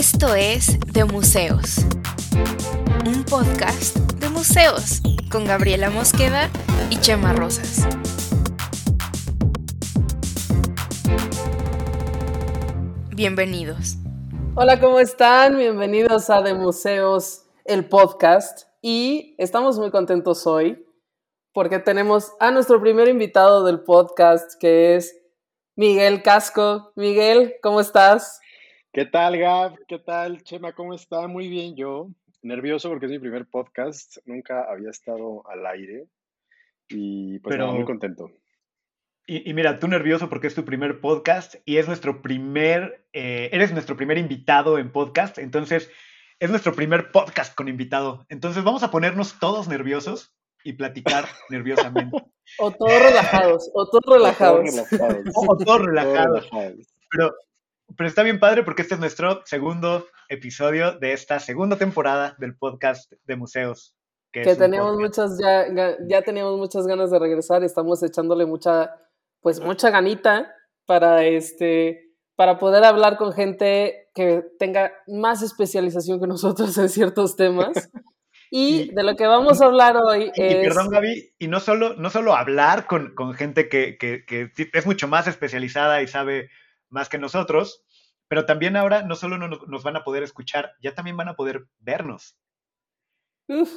Esto es De Museos, un podcast de museos con Gabriela Mosqueda y Chema Rosas. Bienvenidos. Hola, ¿cómo están? Bienvenidos a De Museos, el podcast. Y estamos muy contentos hoy porque tenemos a nuestro primer invitado del podcast, que es Miguel Casco. Miguel, ¿cómo estás? ¿Qué tal, Gab? ¿Qué tal, Chema? ¿Cómo está? Muy bien, yo. Nervioso porque es mi primer podcast. Nunca había estado al aire. Y pues muy contento. Y, mira, tú nervioso porque es tu primer podcast y es nuestro primer, eh, eres nuestro primer invitado en podcast, entonces es nuestro primer podcast con invitado. Entonces vamos a ponernos todos nerviosos y platicar nerviosamente. O todos relajados, o todos relajados. O todos relajados. Pero, pero está bien padre porque este es nuestro segundo episodio de esta segunda temporada del podcast de museos. Que, tenemos muchas, ya, ya teníamos muchas ganas de regresar, estamos echándole mucha, pues mucha ganita para este, para poder hablar con gente que tenga más especialización que nosotros en ciertos temas. Y, de lo que vamos a hablar hoy es... Y perdón, Gaby, y no solo, no solo hablar con, gente que, es mucho más especializada y sabe más que nosotros, pero también ahora no solo nos, van a poder escuchar, ya también van a poder vernos.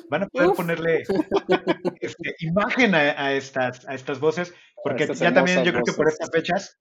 van a poder ponerle este, imagen a, estas, a estas voces, porque ya también yo creo que por estas fechas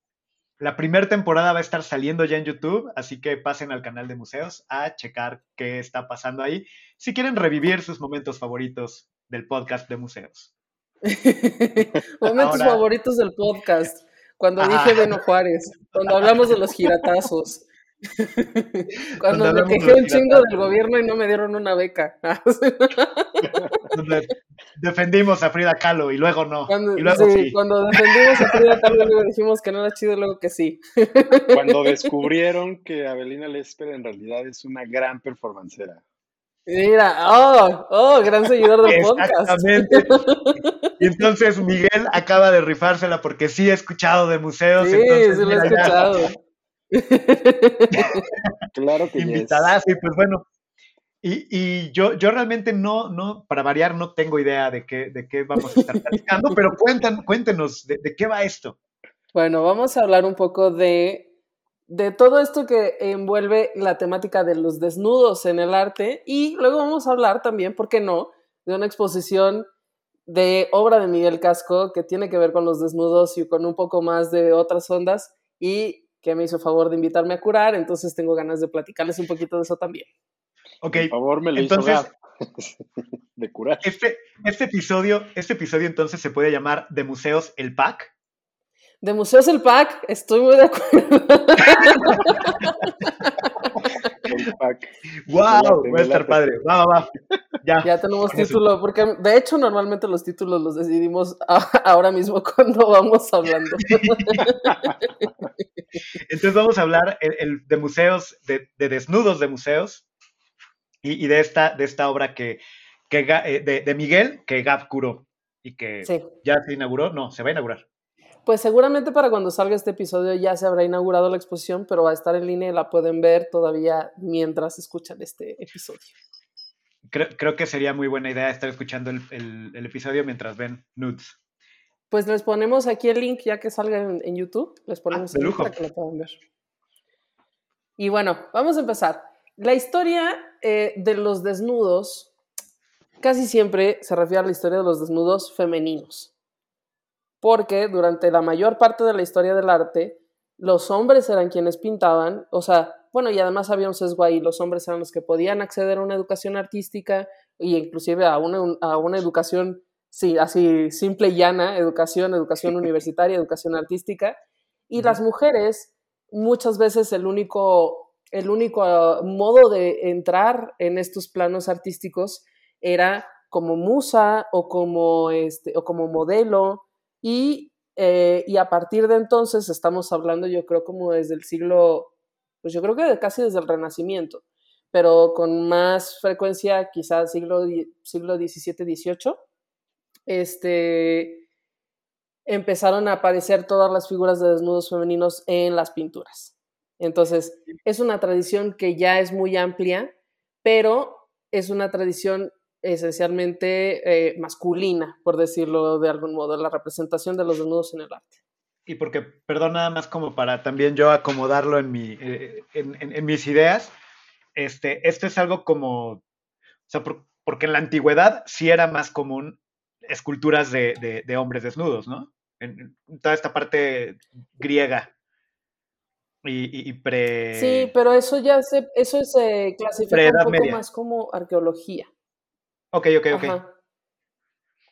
la primera temporada va a estar saliendo ya en YouTube, así que pasen al canal de museos a checar qué está pasando ahí, si quieren revivir sus momentos favoritos del podcast de museos. momentos favoritos del podcast. Cuando dije Beno Juárez, cuando hablamos de los giratazos, Cuando me quejé un chingo del gobierno y no me dieron una beca. defendimos a Frida Kahlo y luego no. Cuando, cuando defendimos a Frida Kahlo luego dijimos que no era chido y luego que sí. Cuando descubrieron que Abelina Lesper en realidad es una gran performancera. Mira, oh, oh, gran seguidor del podcast. Exactamente. Y entonces Miguel acaba de rifársela porque sí he escuchado de museos. Sí, sí lo he escuchado. claro que Invitadas, y pues bueno. Y, yo, yo realmente no, no, para variar, no tengo idea de qué, de qué vamos a estar platicando, pero cuentan, cuéntenos, de, qué va esto? Bueno, vamos a hablar un poco de, de todo esto que envuelve la temática de los desnudos en el arte y luego vamos a hablar también, ¿por qué no?, de una exposición de obra de Miguel Casco que tiene que ver con los desnudos y con un poco más de otras ondas y que me hizo favor de invitarme a curar, entonces tengo ganas de platicarles un poquito de eso también. Ok. Por favor, me lo entonces, de curar. Este, este, episodio, este episodio entonces se puede llamar De Museos el Pack. De Museos el Pack, estoy muy de acuerdo. ¡Wow! Va a estar padre. Va, va, va. Ya, ya tenemos título, porque de hecho normalmente los títulos los decidimos ahora mismo cuando vamos hablando. Entonces vamos a hablar el, de museos, de, desnudos de museos y, de, esta, de esta obra que, que eh, de, Miguel que Gab curó y que ya se inauguró, no, se va a inaugurar. Pues seguramente para cuando salga este episodio ya se habrá inaugurado la exposición, pero va a estar en línea y la pueden ver todavía mientras escuchan este episodio. Creo, que sería muy buena idea estar escuchando el, episodio mientras ven nudes. Pues les ponemos aquí el link ya que salga en, YouTube. Les ah, ponemos el link para que lo puedan ver. Y bueno, vamos a empezar. La historia eh, de los desnudos casi siempre se refiere a la historia de los desnudos femeninos porque durante la mayor parte de la historia del arte, los hombres eran quienes pintaban, o sea, bueno, y además había un sesgo ahí, los hombres eran los que podían acceder a una educación artística e inclusive a una, a una educación, sí, así simple y llana, educación, educación universitaria, educación artística, y las mujeres muchas veces el único, el único ah, modo de entrar en estos planos artísticos era como musa o como, este, o como modelo eh, y, a partir de entonces estamos hablando, yo creo, como desde el siglo, pues yo creo que casi desde el Renacimiento, pero con más frecuencia, quizás siglo, siglo XVII, XVIII, este, empezaron a aparecer todas las figuras de desnudos femeninos en las pinturas. Entonces, es una tradición que ya es muy amplia, pero es una tradición esencialmente eh, masculina, por decirlo de algún modo, la representación de los desnudos en el arte. Y porque, perdón, nada más como para también yo acomodarlo en, mi, eh, en, mis ideas, este, esto es algo como, o sea, porque en la antigüedad sí era más común esculturas de, de, hombres desnudos, ¿no? En, toda esta parte griega y, pre... Sí, pero eso ya se, eso se clasifica un poco más como arqueología. Ok, ok, ok.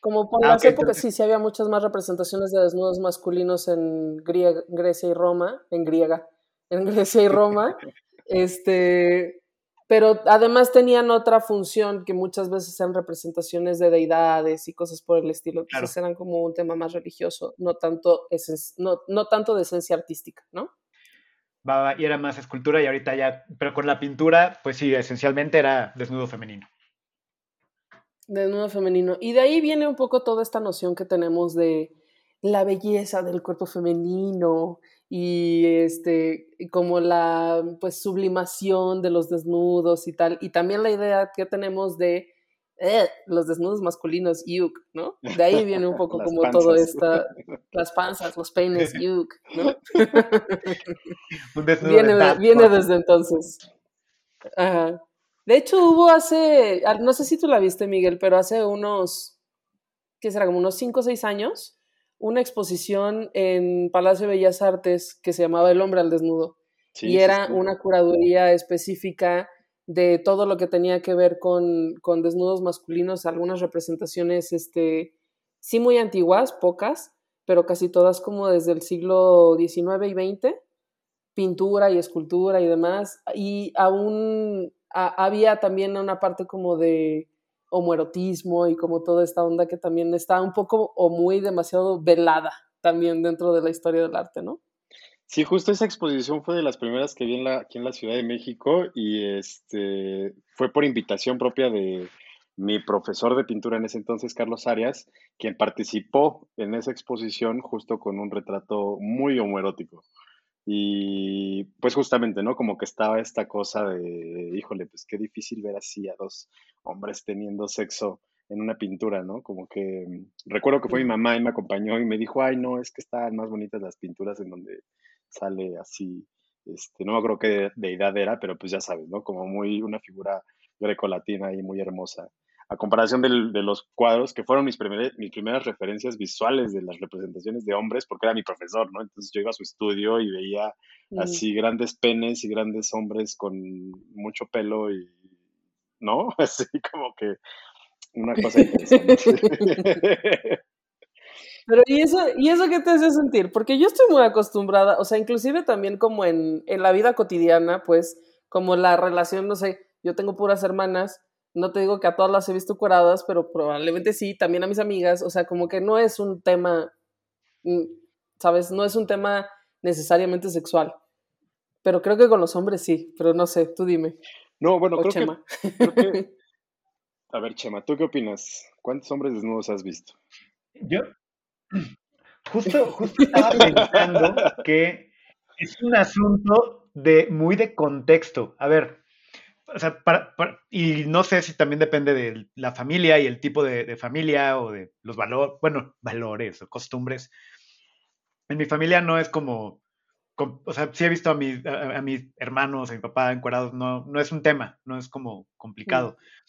Como por ah, las épocas, sí, sí había muchas más representaciones de desnudos masculinos en Grecia y Roma, en griega, en Grecia y Roma. este, pero además tenían otra función que muchas veces eran representaciones de deidades y cosas por el estilo. Entonces eran como un tema más religioso, no tanto, no, no tanto de esencia artística, ¿no? y era más escultura y ahorita ya, pero con la pintura, pues sí, esencialmente era desnudo femenino. Desnudo femenino. Y de ahí viene un poco toda esta noción que tenemos de la belleza del cuerpo femenino y este como la pues sublimación de los desnudos y tal y también la idea que tenemos de eh, los desnudos masculinos, yuk, ¿no? De ahí viene un poco como todo esta, las panzas, los peines, yuk, ¿no? viene, viene desde entonces. Ajá. De hecho, hubo hace, no sé si tú la viste, Miguel, pero hace unos, ¿qué será? Como unos 5 o 6 años, una exposición en Palacio de Bellas Artes que se llamaba El hombre al desnudo. y era una curaduría específica de todo lo que tenía que ver con, con, desnudos masculinos, algunas representaciones, este, sí muy antiguas, pocas, pero casi todas como desde el siglo XIX y XX, pintura y escultura y demás, y había también una parte como de homoerotismo y como toda esta onda que también está un poco o muy demasiado velada también dentro de la historia del arte, ¿no? Sí, justo esa exposición fue de las primeras que vi en la, aquí en la Ciudad de México y este, fue por invitación propia de mi profesor de pintura en ese entonces, Carlos Arias, quien participó en esa exposición justo con un retrato muy homoerótico. Y pues justamente, ¿no? Como que estaba esta cosa de, híjole, pues qué difícil ver así a dos hombres teniendo sexo en una pintura, ¿no? Como que recuerdo que fue mi mamá y me acompañó y me dijo, ay, no, es que están más bonitas las pinturas en donde sale así, este, no me acuerdo qué deidad era, pero pues ya sabes, ¿no? Como muy una figura grecolatina y muy hermosa. A comparación de los cuadros, que fueron mis, mis primeras referencias visuales de las representaciones de hombres, porque era mi profesor, ¿no? Entonces yo iba a su estudio y veía así grandes penes y grandes hombres con mucho pelo y, ¿no? Así como que una cosa interesante. Pero ¿y eso, ¿y eso qué te hace sentir? Porque yo estoy muy acostumbrada, o sea, inclusive también como en, en la vida cotidiana, pues, como la relación, no sé, yo tengo puras hermanas, no te digo que a todas las he visto curadas, pero probablemente sí, también a mis amigas, o sea, como que no es un tema, mm, ¿sabes? No es un tema necesariamente sexual. Pero creo que con los hombres sí, pero no sé, tú dime. No, bueno, creo Chema. que, A ver, Chema, ¿tú qué opinas? ¿Cuántos hombres desnudos has visto? Yo, Justo, justo estaba pensando que es un asunto de muy de contexto. A ver, o sea, y no sé si también depende de la familia y el tipo de, familia o de los valores, bueno, valores o costumbres. En mi familia no es como, o sea, sí he visto a, mi, a, mis hermanos, a mi papá encuadrados, no, no es un tema, no es como complicado. Mm.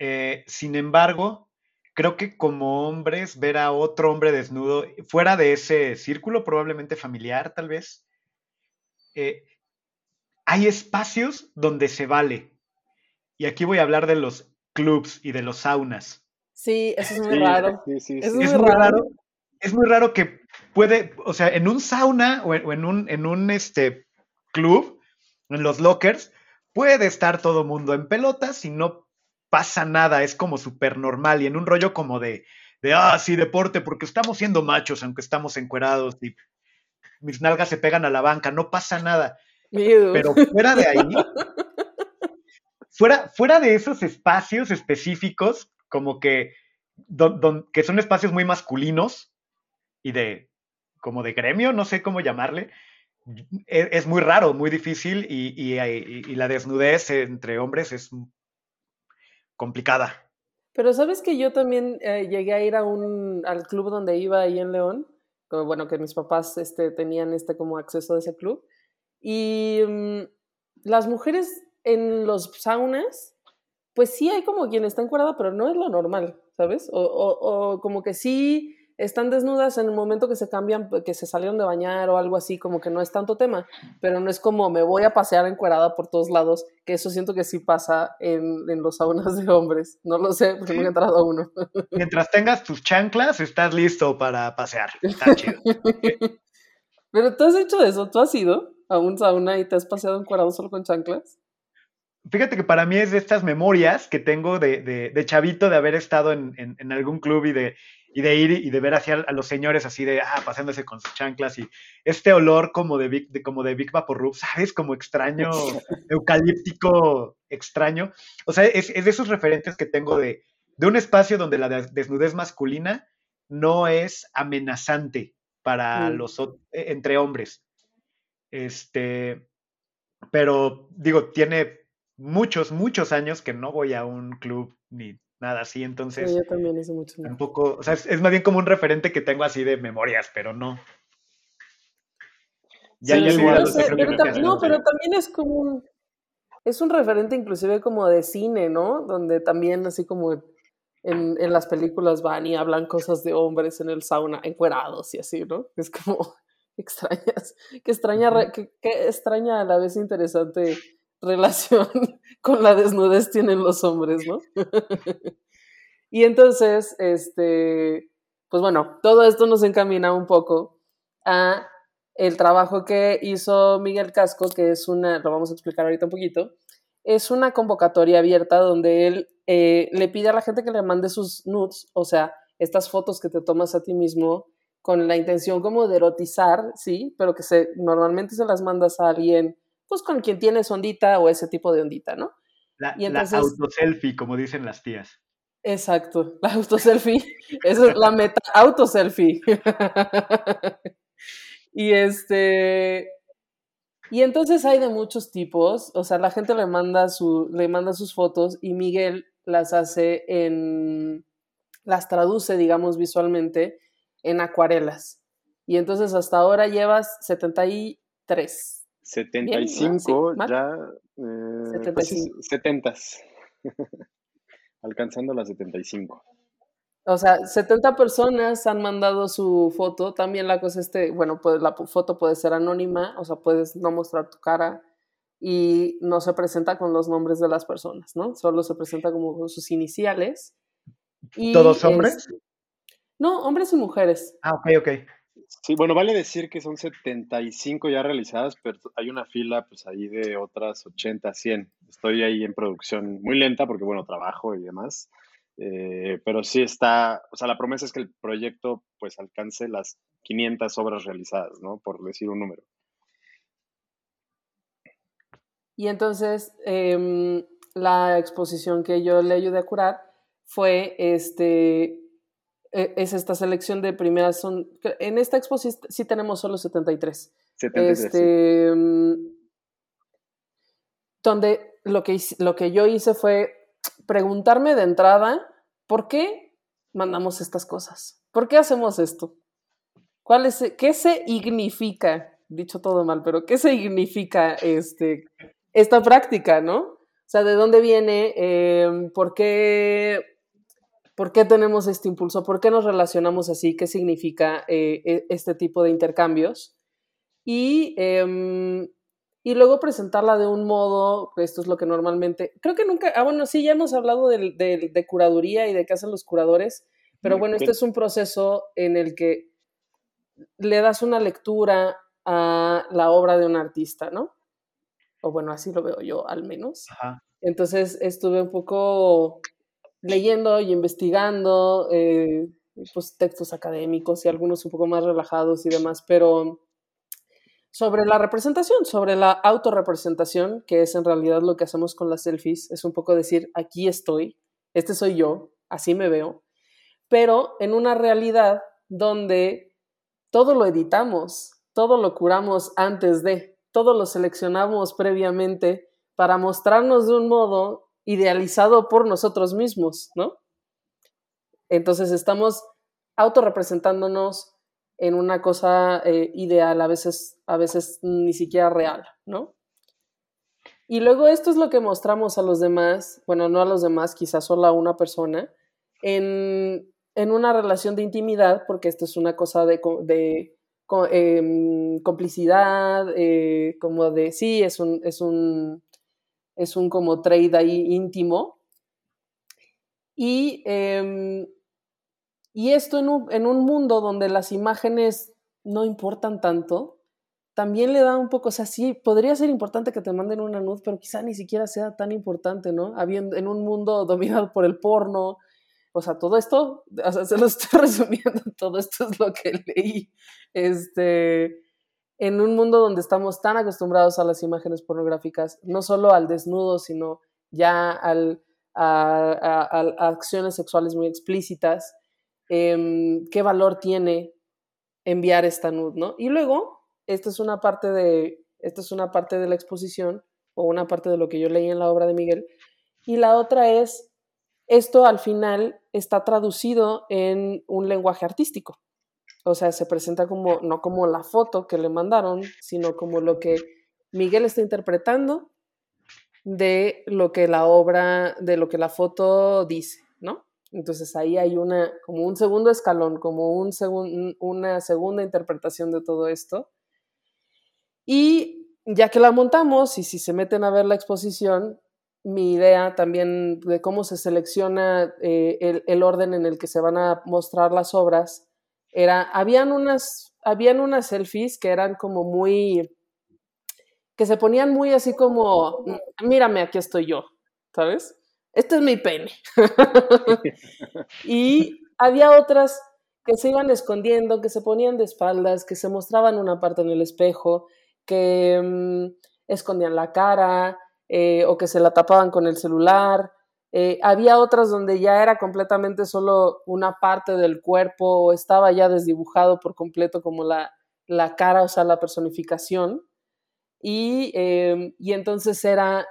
Eh, sin embargo, creo que como hombres, ver a otro hombre desnudo, fuera de ese círculo, probablemente familiar tal vez, eh, hay espacios donde se vale. Y aquí voy a hablar de los clubs y de los saunas. Sí, eso es muy raro. es, muy, raro. Es muy raro que puede, o sea, en un sauna o en, un, en un este, club, en los lockers, puede estar todo mundo en pelotas y no pasa nada, es como súper normal y en un rollo como de, de, ah, sí, deporte, porque estamos siendo machos, aunque estamos encuerados y mis nalgas se pegan a la banca, no pasa nada. Pero fuera de ahí, fuera, fuera de esos espacios específicos, como que, que son espacios muy masculinos y de, como de gremio, no sé cómo llamarle, e, es, muy raro, muy difícil y, la desnudez entre hombres es complicada. Pero sabes que yo también eh, llegué a ir a un, al club donde iba ahí en León, bueno, que mis papás este, tenían este como acceso a ese club, y mm, las mujeres en los saunas, pues sí hay como quien está encuadrada, pero no es lo normal, ¿sabes? O, o como que sí están desnudas en el momento que se cambian, que se salieron de bañar o algo así, como que no es tanto tema, pero no es como me voy a pasear encuerada por todos lados, que eso siento que sí pasa en, los saunas de hombres. No lo sé, porque no he entrado a uno. Mientras tengas tus chanclas, estás listo para pasear. Está chido. pero tú has hecho eso, ¿tú has ido a un sauna y te has paseado encuerado solo con chanclas? Fíjate que para mí es de estas memorias que tengo de, de, chavito de haber estado en, en, algún club y de, y de ir y de ver hacia a los señores así de, ah, pasándose con sus chanclas y este olor como de Big, de, como de Big Vaporub, ¿sabes? Como extraño, eucalíptico extraño. O sea, es, es, de esos referentes que tengo de, de un espacio donde la desnudez masculina no es amenazante para mm. los e, entre hombres. Este, pero digo, tiene muchos, muchos años que no voy a un club ni nada así, entonces... yo también hice mucho. Tampoco, o sea, es, más bien como un referente que tengo así de memorias, pero no. Ya no, pero también es como un... Es un referente inclusive como de cine, ¿no? Donde también así como en, en las películas van y hablan cosas de hombres en el sauna, encuerados y así, ¿no? Es como extrañas, que extraña, que, que extraña a la vez interesante relación con la desnudez tienen los hombres, ¿no? y entonces, este, pues bueno, todo esto nos encamina un poco a el trabajo que hizo Miguel Casco, que es una, lo vamos a explicar ahorita un poquito, es una convocatoria abierta donde él eh, le pide a la gente que le mande sus nudes, o sea, estas fotos que te tomas a ti mismo con la intención como de erotizar, sí, pero que se, normalmente se las mandas a alguien pues con quien tienes ondita o ese tipo de ondita, ¿no? La, y entonces, autoselfie, como dicen las tías. Exacto, la autoselfie. Esa es la meta, autoselfie. y este. Y entonces hay de muchos tipos. O sea, la gente le manda, su, le manda sus fotos y Miguel las hace en. las traduce, digamos, visualmente en acuarelas. Y entonces hasta ahora llevas 73 75, ya. Eh, 70. Pues Alcanzando las 75. O sea, 70 personas han mandado su foto. También la cosa este, bueno, pues la foto puede ser anónima, o sea, puedes no mostrar tu cara y no se presenta con los nombres de las personas, ¿no? Solo se presenta como con sus iniciales. ¿Todos hombres? no, hombres y mujeres. Ah, ok, ok. Sí, bueno, vale decir que son 75 ya realizadas, pero hay una fila pues ahí de otras 80, 100. Estoy ahí en producción muy lenta porque, bueno, trabajo y demás. Eh, pero sí está, o sea, la promesa es que el proyecto pues alcance las 500 obras realizadas, ¿no? Por decir un número. Y entonces, em, la exposición que yo le ayudé a curar fue este, es esta selección de primeras, son, en esta expo sí, tenemos solo 73. 73 este, mm, Donde lo que, lo que yo hice fue preguntarme de entrada, ¿por qué mandamos estas cosas? ¿Por qué hacemos esto? ¿Cuál es, ¿Qué se significa? Dicho todo mal, pero ¿qué significa este, esta práctica, no? O sea, ¿de dónde viene? Em, ¿Por qué ¿Por qué tenemos este impulso? ¿Por qué nos relacionamos así? ¿Qué significa eh, e, este tipo de intercambios? Y, em, y luego presentarla de un modo, esto es lo que normalmente, creo que nunca, ah, bueno, sí, ya hemos hablado de, de, curaduría y de qué hacen los curadores, pero bueno, este es un proceso en el que le das una lectura a la obra de un artista, ¿no? O bueno, así lo veo yo al menos. Entonces estuve un poco leyendo y investigando eh, pues, textos académicos y algunos un poco más relajados y demás, pero sobre la representación, sobre la autorrepresentación, que es en realidad lo que hacemos con las selfies, es un poco decir, aquí estoy, este soy yo, así me veo, pero en una realidad donde todo lo editamos, todo lo curamos antes de, todo lo seleccionamos previamente para mostrarnos de un modo idealizado por nosotros mismos, ¿no? Entonces estamos autorrepresentándonos en una cosa eh, ideal, a veces, a veces ni siquiera real, ¿no? Y luego esto es lo que mostramos a los demás, bueno, no a los demás, quizás solo a una persona, en, una relación de intimidad, porque esto es una cosa de, de em, complicidad, eh, como de, sí, es un, es un, es un como trade ahí íntimo. Y, em, y esto en un, en un mundo donde las imágenes no importan tanto, también le da un poco, o sea, sí, podría ser importante que te manden una nud, pero quizá ni siquiera sea tan importante, ¿no? Habiendo, en un mundo dominado por el porno, o sea, todo esto, o sea, se lo estoy resumiendo, todo esto es lo que leí, este, en un mundo donde estamos tan acostumbrados a las imágenes pornográficas, no solo al desnudo, sino ya al, a, acciones sexuales muy explícitas, em, ¿qué valor tiene enviar esta nud, no? Y luego, esta es una parte de, esta es una parte de la exposición o una parte de lo que yo leí en la obra de Miguel. Y la otra es, esto al final está traducido en un lenguaje artístico. O sea, se presenta como, no como la foto que le mandaron, sino como lo que Miguel está interpretando de lo que la obra, de lo que la foto dice, ¿no? Entonces ahí hay una, como un segundo escalón, como un una segunda interpretación de todo esto, y ya que la montamos, y si se meten a ver la exposición, mi idea también de cómo se selecciona eh, el, orden en el que se van a mostrar las obras era, habían unas, habían unas selfies que eran como muy, que se ponían muy así como, mírame, aquí estoy yo, ¿sabes? Este es mi pene. y había otras que se iban escondiendo, que se ponían de espaldas, que se mostraban una parte en el espejo, que mm, escondían la cara eh, o que se la tapaban con el celular. Eh, había otras donde ya era completamente solo una parte del cuerpo o estaba ya desdibujado por completo como la, la cara, o sea, la personificación. Y, em, y entonces era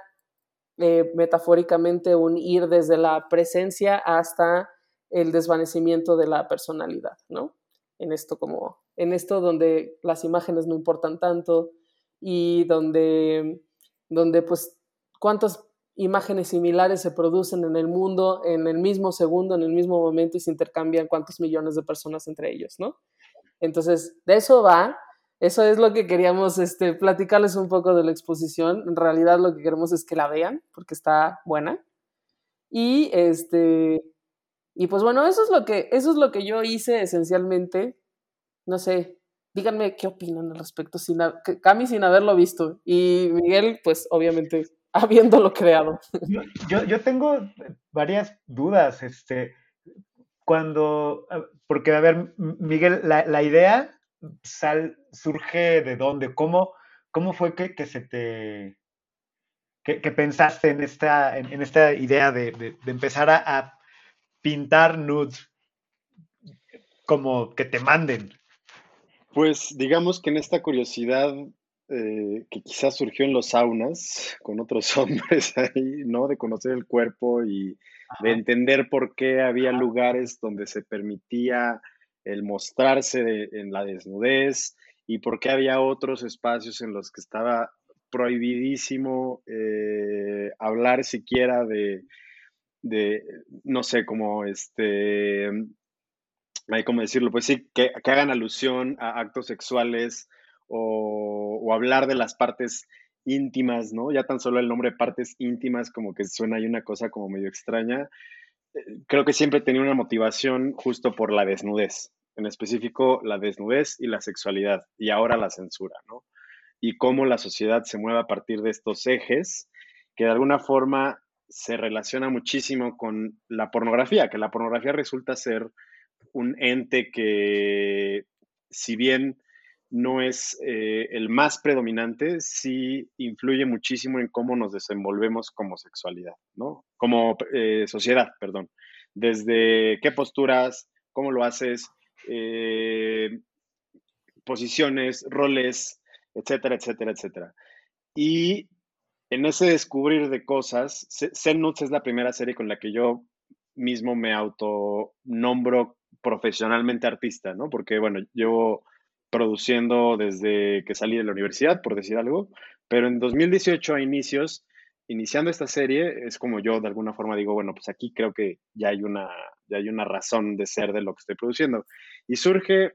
eh, metafóricamente un ir desde la presencia hasta el desvanecimiento de la personalidad, ¿no? En esto como, en esto donde las imágenes no importan tanto, y donde, donde pues cuántas imágenes similares se producen en el mundo en el mismo segundo, en el mismo momento y se intercambian cuántos millones de personas entre ellos, ¿no? Entonces, de eso va, eso es lo que queríamos este, platicarles un poco de la exposición. En realidad lo que queremos es que la vean, porque está buena. Y este, y pues bueno, eso es lo que, eso es lo que yo hice esencialmente. No sé, díganme qué opinan al respecto, sin Cami sin haberlo visto y Miguel, pues obviamente habiéndolo creado. Yo, yo tengo varias dudas, este, cuando, porque a ver, Miguel, la, idea sal, surge de dónde, cómo, cómo fue que, que se te, que, pensaste en esta, en, esta idea de, de, empezar a, a pintar nudes como que te manden. Pues digamos que en esta curiosidad eh, que quizás surgió en los saunas con otros hombres ahí, ¿no? De conocer el cuerpo y de entender por qué había lugares donde se permitía el mostrarse en la desnudez y por qué había otros espacios en los que estaba prohibidísimo eh, hablar siquiera de, de, no sé, como este, hay como decirlo, pues sí, que, hagan alusión a actos sexuales o, hablar de las partes íntimas, ¿no? Ya tan solo el nombre partes íntimas como que suena ahí una cosa como medio extraña. Eh, creo que siempre tenía una motivación justo por la desnudez, en específico la desnudez y la sexualidad, y ahora la censura, ¿no? Y cómo la sociedad se mueve a partir de estos ejes que de alguna forma se relaciona muchísimo con la pornografía, que la pornografía resulta ser un ente que, si bien no es eh, el más predominante, sí influye muchísimo en cómo nos desenvolvemos como sexualidad, ¿no? Como eh, sociedad, perdón. Desde qué posturas, cómo lo haces, eh, posiciones, roles, etcétera, etcétera, etcétera. Y en ese descubrir de cosas, Zen es la primera serie con la que yo mismo me autonombro profesionalmente artista, ¿no? Porque, bueno, llevo produciendo desde que salí de la universidad, por decir algo, pero en 2018 a inicios, iniciando esta serie, es como yo de alguna forma digo, bueno, pues aquí creo que ya hay una, ya hay una razón de ser de lo que estoy produciendo. Y surge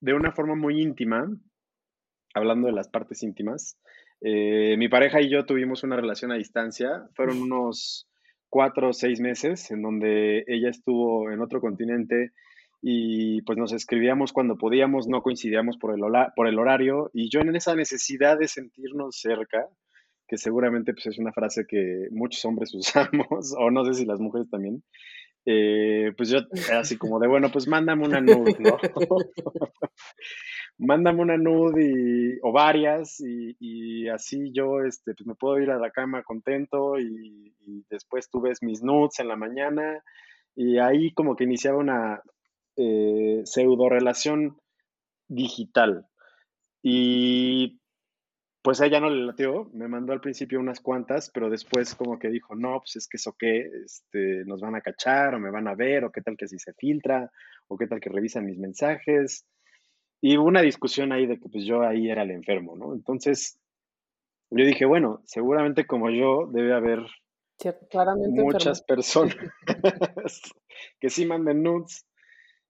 de una forma muy íntima, hablando de las partes íntimas, eh, mi pareja y yo tuvimos una relación a distancia, fueron unos cuatro o seis meses en donde ella estuvo en otro continente y pues nos escribíamos cuando podíamos, no coincidíamos por el, por el horario y yo en esa necesidad de sentirnos cerca, que seguramente pues es una frase que muchos hombres usamos, o no sé si las mujeres también, eh, pues yo así como de, bueno, pues mándame una nude, ¿no? mándame una nude y, o varias y, así yo este, pues me puedo ir a la cama contento y, después tú ves mis nudes en la mañana y ahí como que iniciaba una eh, pseudo relación digital. Y pues a ella no le latió, me mandó al principio unas cuantas, pero después como que dijo, no, pues es que eso qué, este, nos van a cachar o me van a ver o qué tal que si se filtra o qué tal que revisan mis mensajes. Y hubo una discusión ahí de que pues yo ahí era el enfermo, ¿no? Entonces, yo dije, bueno, seguramente como yo debe haber muchas personas que sí manden nudes.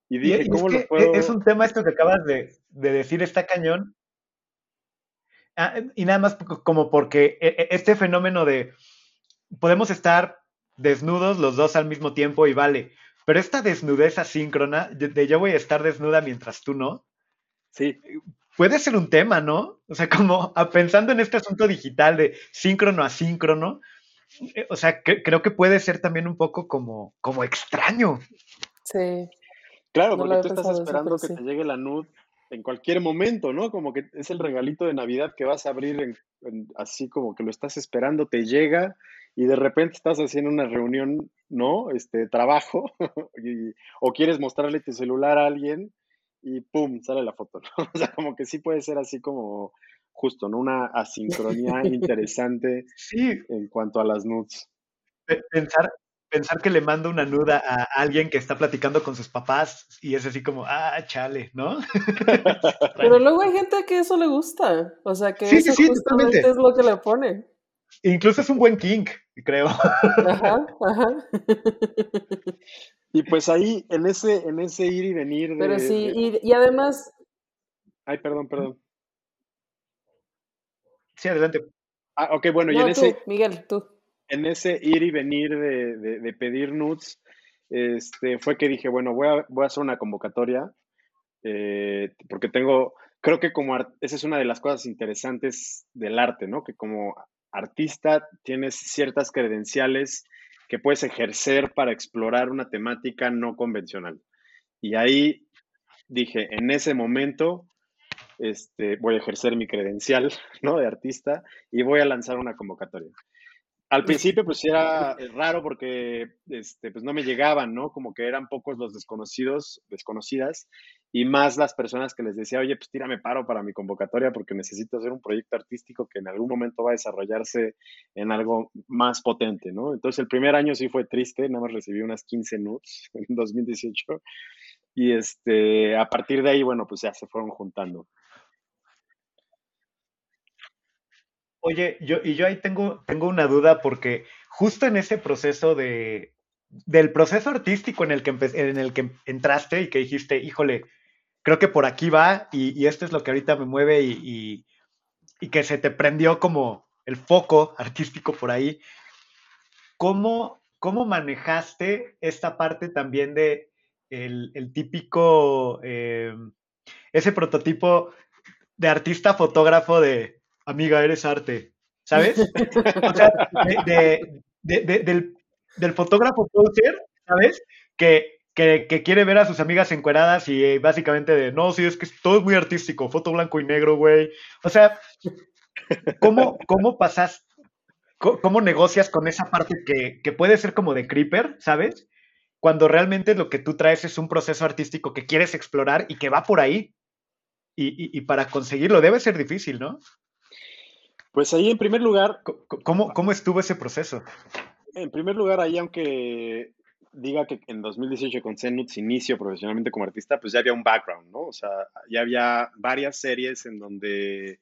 Y dije, ¿cómo lo puedo? Es un tema esto que acabas de, decir, está cañón. Ah, y nada más como porque e, e, este fenómeno de podemos estar desnudos los dos al mismo tiempo y vale, pero esta desnudez asíncrona, de yo voy a estar desnuda mientras tú no, Sí. Puede ser un tema, ¿no? O sea, como pensando en este asunto digital de síncrono a síncrono, eh, o sea, creo que puede ser también un poco como, como extraño. Sí. Claro, porque tú estás esperando que te llegue la nud en cualquier momento, ¿no? Como que es el regalito de Navidad que vas a abrir así como que lo estás esperando, te llega y de repente estás haciendo una reunión, ¿no? Este trabajo o quieres mostrarle tu celular a alguien y pum, sale la foto, ¿no? O sea, como que sí puede ser así como justo, ¿no? Una asincronía interesante sí. en cuanto a las nudes. Pensar, pensar que le mando una nuda a alguien que está platicando con sus papás y es así como, ah, chale, ¿no? Pero luego hay gente que eso le gusta, o sea, que eso justamente es lo que le pone. Incluso es un buen kink, creo. Ajá, ajá. Y pues ahí, en ese, en ese ir y venir. Pero sí, y, además. Ay, perdón, perdón. Sí, adelante. Ah, ok, bueno, y en ese. Miguel, tú. En ese ir y venir de, pedir nudes, este, fue que dije, bueno, voy a, voy a hacer una convocatoria. Eh, porque tengo. Creo que como esa es una de las cosas interesantes del arte, ¿no? Que como artista tienes ciertas credenciales que puedes ejercer para explorar una temática no convencional. Y ahí dije, en ese momento este, voy a ejercer mi credencial ¿no? de artista y voy a lanzar una convocatoria al principio pues era raro porque este, pues no me llegaban, ¿no? Como que eran pocos los desconocidos, desconocidas, y más las personas que les decía, oye, pues tírame paro para mi convocatoria porque necesito hacer un proyecto artístico que en algún momento va a desarrollarse en algo más potente, ¿no? Entonces el primer año sí fue triste, nada más recibí unas 15 nudes en 2018, y este, a partir de ahí, bueno, pues ya se fueron juntando. Oye, yo, y yo ahí tengo, tengo una duda porque justo en ese proceso de, del proceso artístico en el que, en el que entraste y que dijiste, híjole, creo que por aquí va y, esto es lo que ahorita me mueve y, que se te prendió como el foco artístico por ahí, ¿cómo, cómo manejaste esta parte también de el, típico, eh, ese prototipo de artista fotógrafo de amiga, eres arte, ¿sabes? o sea, del, fotógrafo poser, ¿sabes? Que, quiere ver a sus amigas encueradas y eh, básicamente de, no, sí, es que todo es muy artístico, foto blanco y negro, güey. O sea, ¿cómo, cómo pasas, cómo, negocias con esa parte que, que puede ser como de creeper, ¿sabes? Cuando realmente lo que tú traes es un proceso artístico que quieres explorar y que va por ahí. y, para conseguirlo debe ser difícil, ¿no? Pues ahí en primer lugar... ¿Cómo, cómo estuvo ese proceso? En primer lugar, ahí aunque diga que en 2018 con Zenuts inicio profesionalmente como artista, pues ya había un background, ¿no? O sea, ya había varias series en donde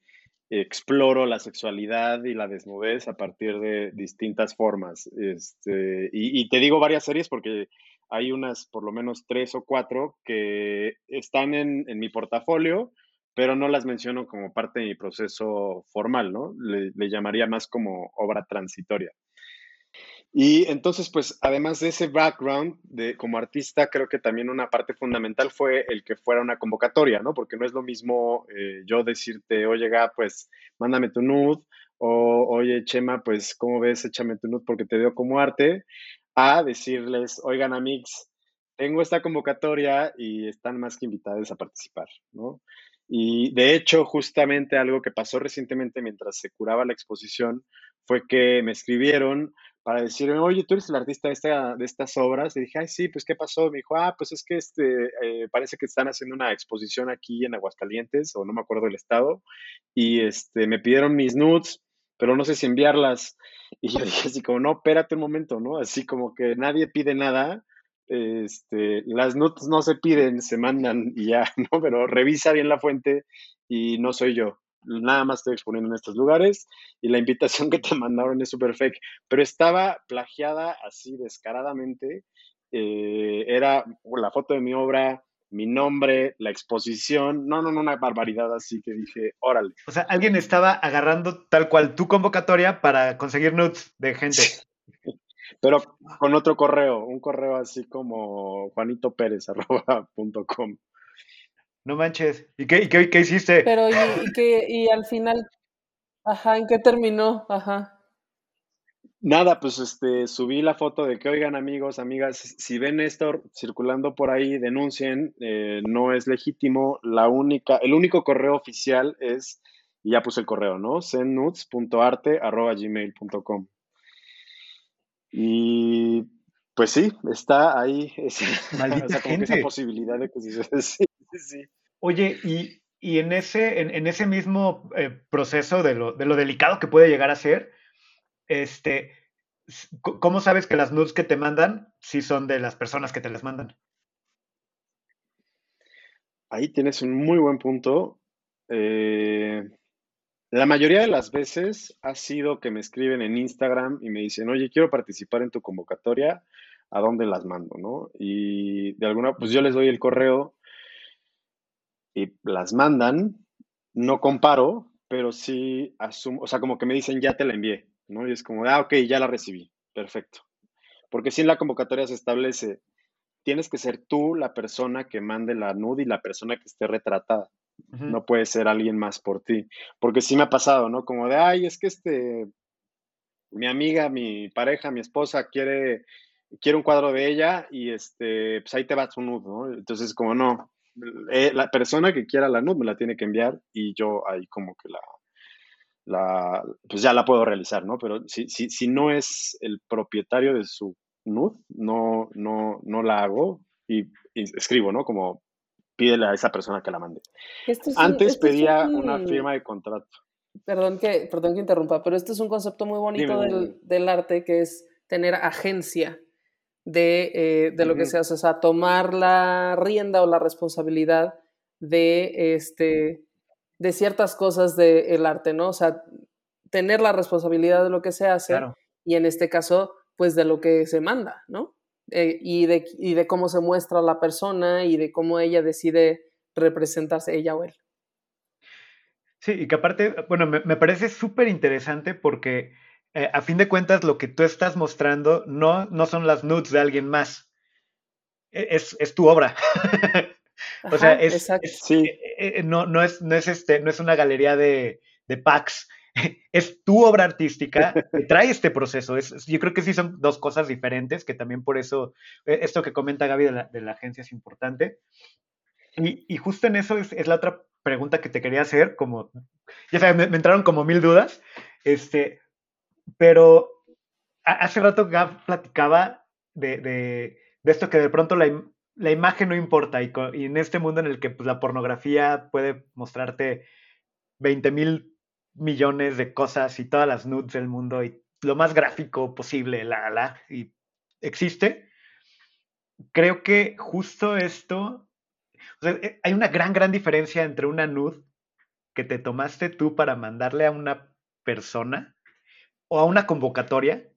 exploro la sexualidad y la desnudez a partir de distintas formas. Este, y, te digo varias series porque hay unas, por lo menos tres o cuatro, que están en, mi portafolio, pero no las menciono como parte de mi proceso formal, ¿no? le llamaría más como obra transitoria. Y entonces, pues, además de ese background de como artista, creo que también una parte fundamental fue el que fuera una convocatoria, ¿no? Porque no es lo mismo eh, yo decirte, oye, Ga, pues, mándame tu nude, o oye, Chema, pues, ¿cómo ves? Échame tu nude porque te veo como arte, a decirles, oigan, Amix, tengo esta convocatoria y están más que invitados a participar, ¿no? Y de hecho, justamente algo que pasó recientemente mientras se curaba la exposición fue que me escribieron para decirme, oye, tú eres el artista de, esta, de estas obras. Y dije, ay, sí, pues, ¿qué pasó? Me dijo, ah, pues es que este, eh, parece que están haciendo una exposición aquí en Aguascalientes, o no me acuerdo del estado, y este, me pidieron mis nudes, pero no sé si enviarlas. Y yo dije así como, no, espérate un momento, ¿no? Así como que nadie pide nada, este, las nudes no se piden, se mandan y ya, ¿no? Pero revisa bien la fuente y no soy yo nada más estoy exponiendo en estos lugares y la invitación que te mandaron es súper fake, pero estaba plagiada así descaradamente. Eh, era la foto de mi obra, mi nombre, la exposición, no, no, no, una barbaridad así que dije, órale. O sea, alguien estaba agarrando tal cual tu convocatoria para conseguir nudes de gente. Pero con otro correo, un correo así como juanitopérez.com. No manches. ¿Y qué, y qué, hiciste? Pero, ¿y, y, y al final? Ajá, ¿en qué terminó? Ajá. Nada, pues este, subí la foto de que, oigan amigos, amigas, si ven esto circulando por ahí, denuncien, eh, no es legítimo, la única, el único correo oficial es, y ya puse el correo, ¿no? gmail.com Y pues sí, está ahí esa, Maldita como esa posibilidad de que sí, sí. Oye, y, en, ese, en, ese mismo eh, proceso de lo, de lo, delicado que puede llegar a ser, este, ¿cómo sabes que las nudes que te mandan sí son de las personas que te las mandan? Ahí tienes un muy buen punto. Eh, la mayoría de las veces ha sido que me escriben en Instagram y me dicen, oye, quiero participar en tu convocatoria, ¿a dónde las mando? ¿no? Y de alguna, pues yo les doy el correo y las mandan, no comparo, pero sí asumo, o sea, como que me dicen, ya te la envié, ¿no? Y es como, ah, ok, ya la recibí, perfecto. Porque si en la convocatoria se establece, tienes que ser tú la persona que mande la nude y la persona que esté retratada. No puede ser alguien más por ti. Porque sí me ha pasado, ¿no? Como de, ay, es que este, mi amiga, mi pareja, mi esposa quiere, quiere un cuadro de ella y este, pues ahí te va su nude, ¿no? Entonces, como no, eh, la persona que quiera la nude me la tiene que enviar y yo ahí como que la, la pues ya la puedo realizar, ¿no? Pero si, si, si no es el propietario de su nude, no, no, no la hago y, escribo, ¿no? Como pídele a esa persona que la mande. Antes pedía una firma de contrato. Perdón que, perdón que interrumpa, pero este es un concepto muy bonito del, del, arte que es tener agencia de, eh, de lo que se hace, o sea, tomar la rienda o la responsabilidad de, este, de ciertas cosas del arte, ¿no? O sea, tener la responsabilidad de lo que se hace y en este caso, pues de lo que se manda, ¿no? Eh, y, de, y de cómo se muestra la persona y de cómo ella decide representarse, ella o él. Sí, y que aparte, bueno, me, me parece súper interesante porque eh, a fin de cuentas, lo que tú estás mostrando no, no son las nudes de alguien más. E, es, es tu obra. o sea, es, sí. Eh, eh, no, no, es, no, es este, no es una galería de, de packs. Es tu obra artística que trae este proceso. Es, yo creo que sí son dos cosas diferentes, que también por eso esto que comenta Gaby de la, de la agencia es importante. Y, y, justo en eso es, es, la otra pregunta que te quería hacer, como, ya sabes, me, entraron como mil dudas. Este, pero hace rato Gab platicaba de, esto que de pronto la, la imagen no importa y, en este mundo en el que pues, la pornografía puede mostrarte 20 mil millones de cosas y todas las nudes del mundo y lo más gráfico posible, la, la, y existe, creo que justo esto, eh, hay una gran, gran diferencia entre una nude que te tomaste tú para mandarle a una persona o a una convocatoria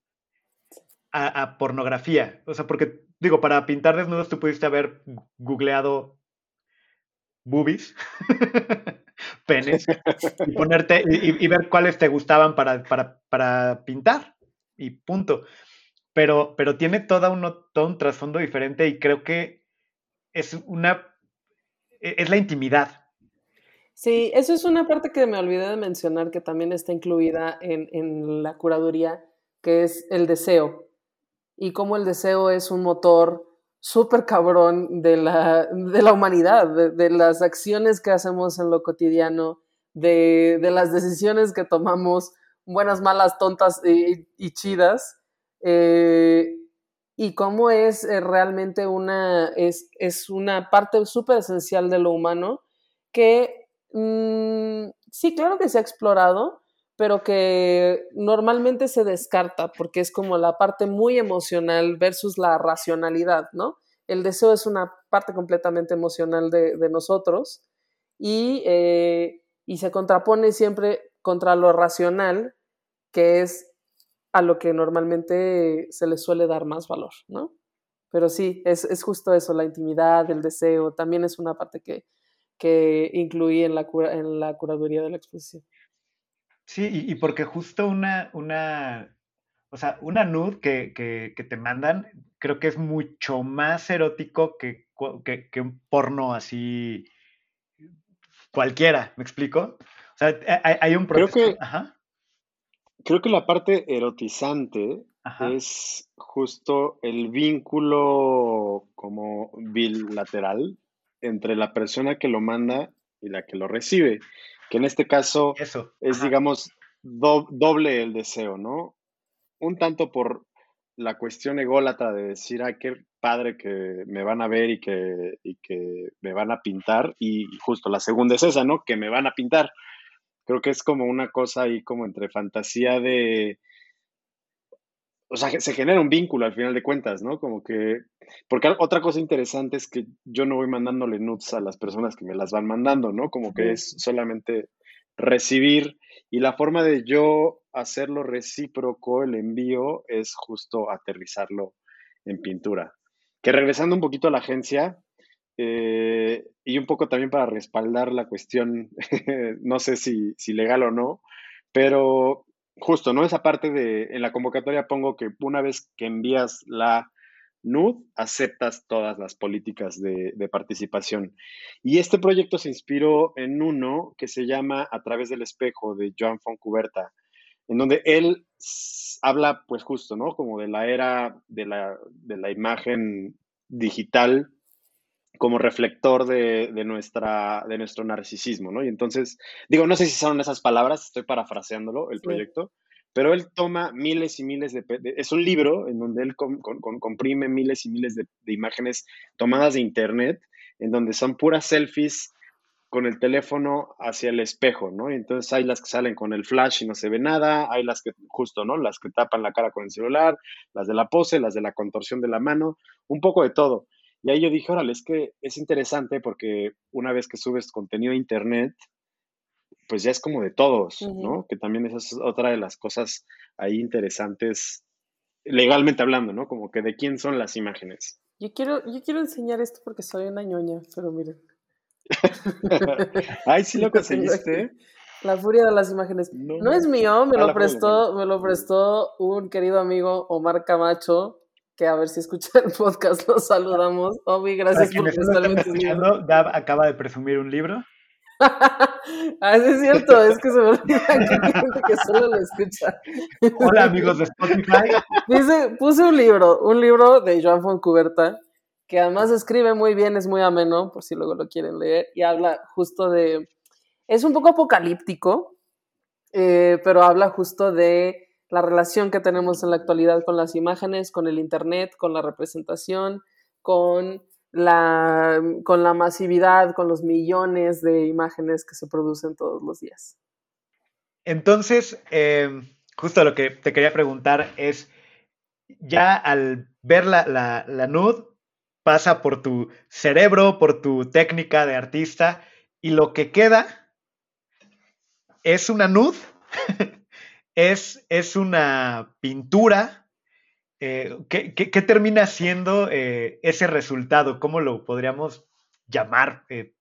a, pornografía. O sea, porque, digo, para pintar desnudos tú pudiste haber googleado boobies, penes, y ponerte y, ver cuáles te gustaban para, para, pintar. Y punto. Pero, pero tiene toda todo un trasfondo diferente y creo que es una. E, es la intimidad. Sí, eso es una parte que me olvidé de mencionar que también está incluida en, en la curaduría, que es el deseo y cómo el deseo es un motor súper cabrón de la, de la humanidad, de, las acciones que hacemos en lo cotidiano, de, las decisiones que tomamos, buenas, malas, tontas y, chidas, eh, y cómo es eh, realmente una, es, es una parte súper esencial de lo humano que mm, sí, claro que se ha explorado, pero que normalmente se descarta porque es como la parte muy emocional versus la racionalidad, ¿no? El deseo es una parte completamente emocional de, nosotros eh, y, se contrapone siempre contra lo racional, que es a lo que normalmente se le suele dar más valor, ¿no? Pero sí, es, justo eso, la intimidad, el deseo, también es una parte que, que incluí en la, en la curaduría de la exposición. Sí, y, porque justo una, una, o sea, una nude que, que, te mandan, creo que es mucho más erótico que, que, un porno así cualquiera, ¿me explico? O sea, hay, un proceso. Creo que, creo que la parte erotizante es justo el vínculo como bilateral entre la persona que lo manda y la que lo recibe que en este caso es, digamos, doble el deseo, ¿no? Un tanto por la cuestión ególatra de decir, ay, qué padre que me van a ver y que, y que me van a pintar, y justo la segunda es esa, ¿no? Que me van a pintar. Creo que es como una cosa ahí como entre fantasía de, o sea, se genera un vínculo al final de cuentas, ¿no? Como que, porque otra cosa interesante es que yo no voy mandándole nudes a las personas que me las van mandando, ¿no? Como que es solamente recibir y la forma de yo hacerlo recíproco, el envío, es justo aterrizarlo en pintura. Que regresando un poquito a la agencia, eh, y un poco también para respaldar la cuestión, no sé si, si legal o no, pero justo, ¿no? Esa parte de, en la convocatoria pongo que una vez que envías la NUD, aceptas todas las políticas de, participación. Y este proyecto se inspiró en uno que se llama A través del espejo de Joan Foncuberta, en donde él habla, pues justo, ¿no? Como de la era de la, de la imagen digital como reflector de, nuestra, de nuestro narcisismo, ¿no? Y entonces, digo, no sé si son esas palabras, estoy parafraseándolo, el proyecto, pero él toma miles y miles de, Es un libro en donde él comprime miles y miles de, imágenes tomadas de internet, en donde son puras selfies con el teléfono hacia el espejo, ¿no? Y entonces hay las que salen con el flash y no se ve nada, hay las que, justo, ¿no? Las que tapan la cara con el celular, las de la pose, las de la contorsión de la mano, un poco de todo. Y ahí yo dije, órale, es que es interesante porque una vez que subes contenido a internet, pues ya es como de todos, ¿no? Que también esa es otra de las cosas ahí interesantes, legalmente hablando, ¿no? Como que de quién son las imágenes. Yo quiero, yo quiero enseñar esto porque soy una ñoña, pero miren. Ay, sí lo conseguiste. La furia de las imágenes. No, es mío, me lo prestó, me lo prestó un querido amigo Omar Camacho, que a ver si escucha el podcast, los saludamos. Obi, gracias por prestarme escuchando, Dab acaba de presumir un libro. ah, es cierto, es que se me olvida que hay gente que solo lo escucha. Hola amigos de Spotify. Dice, puse un libro, un libro de Joan Foncuberta, que además escribe muy bien, es muy ameno, por si luego lo quieren leer, y habla justo de, es un poco apocalíptico, eh, pero habla justo de la relación que tenemos en la actualidad con las imágenes, con el Internet, con la representación, con la, con la masividad, con los millones de imágenes que se producen todos los días. Entonces, em, justo lo que te quería preguntar es, ya al ver la, la, la nud, pasa por tu cerebro, por tu técnica de artista, y lo que queda es una nud, es, es una pintura. Eh, ¿qué, termina siendo eh, ese resultado? ¿Cómo lo podríamos llamar? Eh,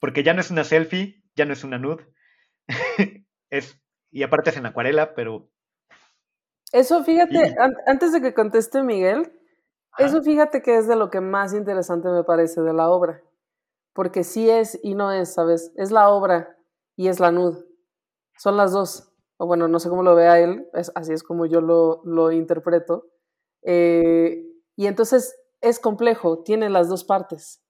porque ya no es una selfie, ya no es una nud. es, y aparte es en acuarela, pero... Eso, fíjate, antes de que conteste Miguel, eso fíjate que es de lo que más interesante me parece de la obra. Porque sí es y no es, ¿sabes? Es la obra y es la nud. Son las dos. O bueno, no sé cómo lo vea él, es, así es como yo lo, lo interpreto. Eh, y entonces es complejo, tiene las dos partes.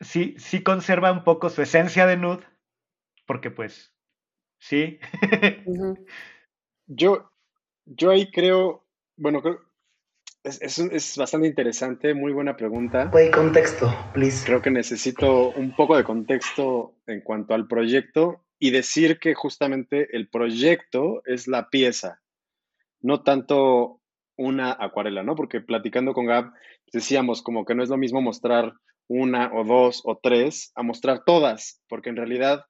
Sí, sí conserva un poco su esencia de nud, porque pues, sí. Yo, yo ahí creo, bueno, creo, es, bastante interesante, muy buena pregunta. Puede contexto, please. Creo que necesito un poco de contexto en cuanto al proyecto y decir que justamente el proyecto es la pieza, no tanto una acuarela, ¿no? Porque platicando con Gab decíamos como que no es lo mismo mostrar una o dos o tres a mostrar todas, porque en realidad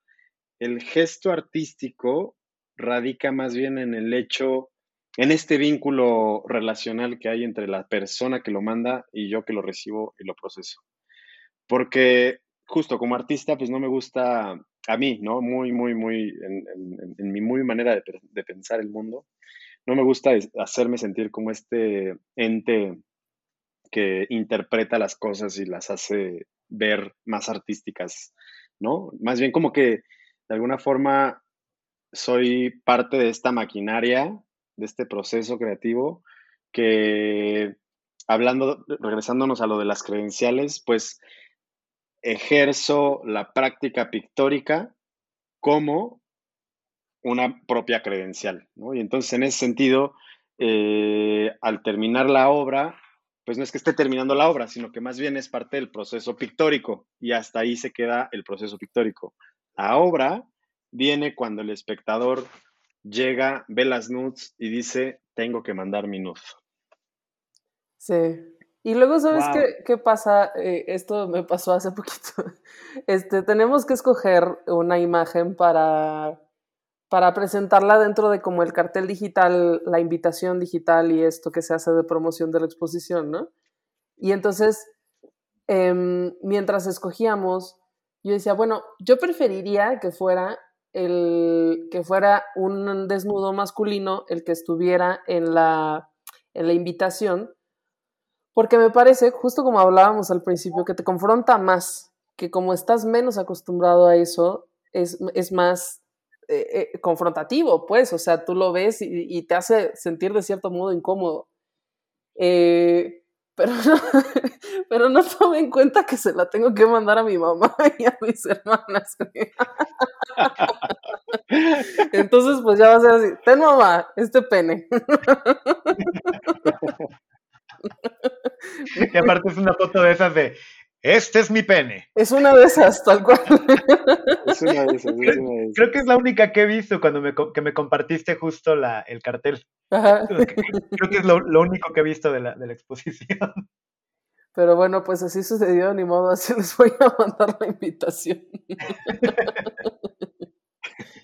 el gesto artístico radica más bien en el hecho en este vínculo relacional que hay entre la persona que lo manda y yo que lo recibo y lo proceso. Porque justo como artista, pues no me gusta a mí, ¿no? Muy, muy, muy, en, mi muy manera de, de, pensar el mundo, no me gusta hacerme sentir como este ente que interpreta las cosas y las hace ver más artísticas, ¿no? Más bien como que de alguna forma soy parte de esta maquinaria de este proceso creativo que, hablando, regresándonos a lo de las credenciales, pues ejerzo la práctica pictórica como una propia credencial, Y entonces, en ese sentido, eh, al terminar la obra, pues no es que esté terminando la obra, sino que más bien es parte del proceso pictórico y hasta ahí se queda el proceso pictórico. La obra viene cuando el espectador llega, ve las nudes y dice, tengo que mandar mi nude. Sí. Y luego, ¿sabes qué, pasa? Eh, esto me pasó hace poquito. Este, tenemos que escoger una imagen para, para presentarla dentro de como el cartel digital, la invitación digital y esto que se hace de promoción de la exposición, ¿no? Y entonces, em, mientras escogíamos, yo decía, bueno, yo preferiría que fuera el que fuera un desnudo masculino el que estuviera en la, en la invitación, porque me parece, justo como hablábamos al principio, que te confronta más, que como estás menos acostumbrado a eso, es, más eh, eh, confrontativo, pues, o sea, tú lo ves y, te hace sentir de cierto modo incómodo. Eh, pero no, pero no tome en cuenta que se la tengo que mandar a mi mamá y a mis hermanas. Entonces, pues ya va a ser así, ten mamá, este pene. Y aparte es una foto de esas de, este es mi pene. Es una de esas, tal cual. Es una de esas, es una de esas. Creo que es la única que he visto cuando me, que me compartiste justo la, el cartel. Creo que es lo, único que he visto de la, de la exposición. Pero bueno, pues así sucedió, ni modo, así les voy a mandar la invitación.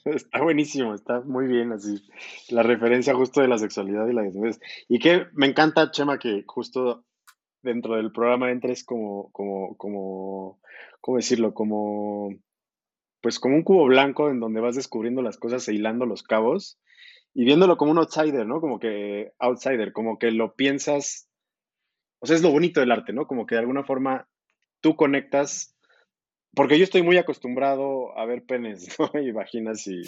Está buenísimo, está muy bien así. La referencia justo de la sexualidad y la desnudez. Y que me encanta, Chema, que justo dentro del programa entres como, como, como, ¿cómo decirlo? Como, pues como un cubo blanco en donde vas descubriendo las cosas e hilando los cabos y viéndolo como un outsider, ¿no? Como que outsider, como que lo piensas, o sea, es lo bonito del arte, ¿no? Como que de alguna forma tú conectas, porque yo estoy muy acostumbrado a ver penes, ¿no? Y vaginas y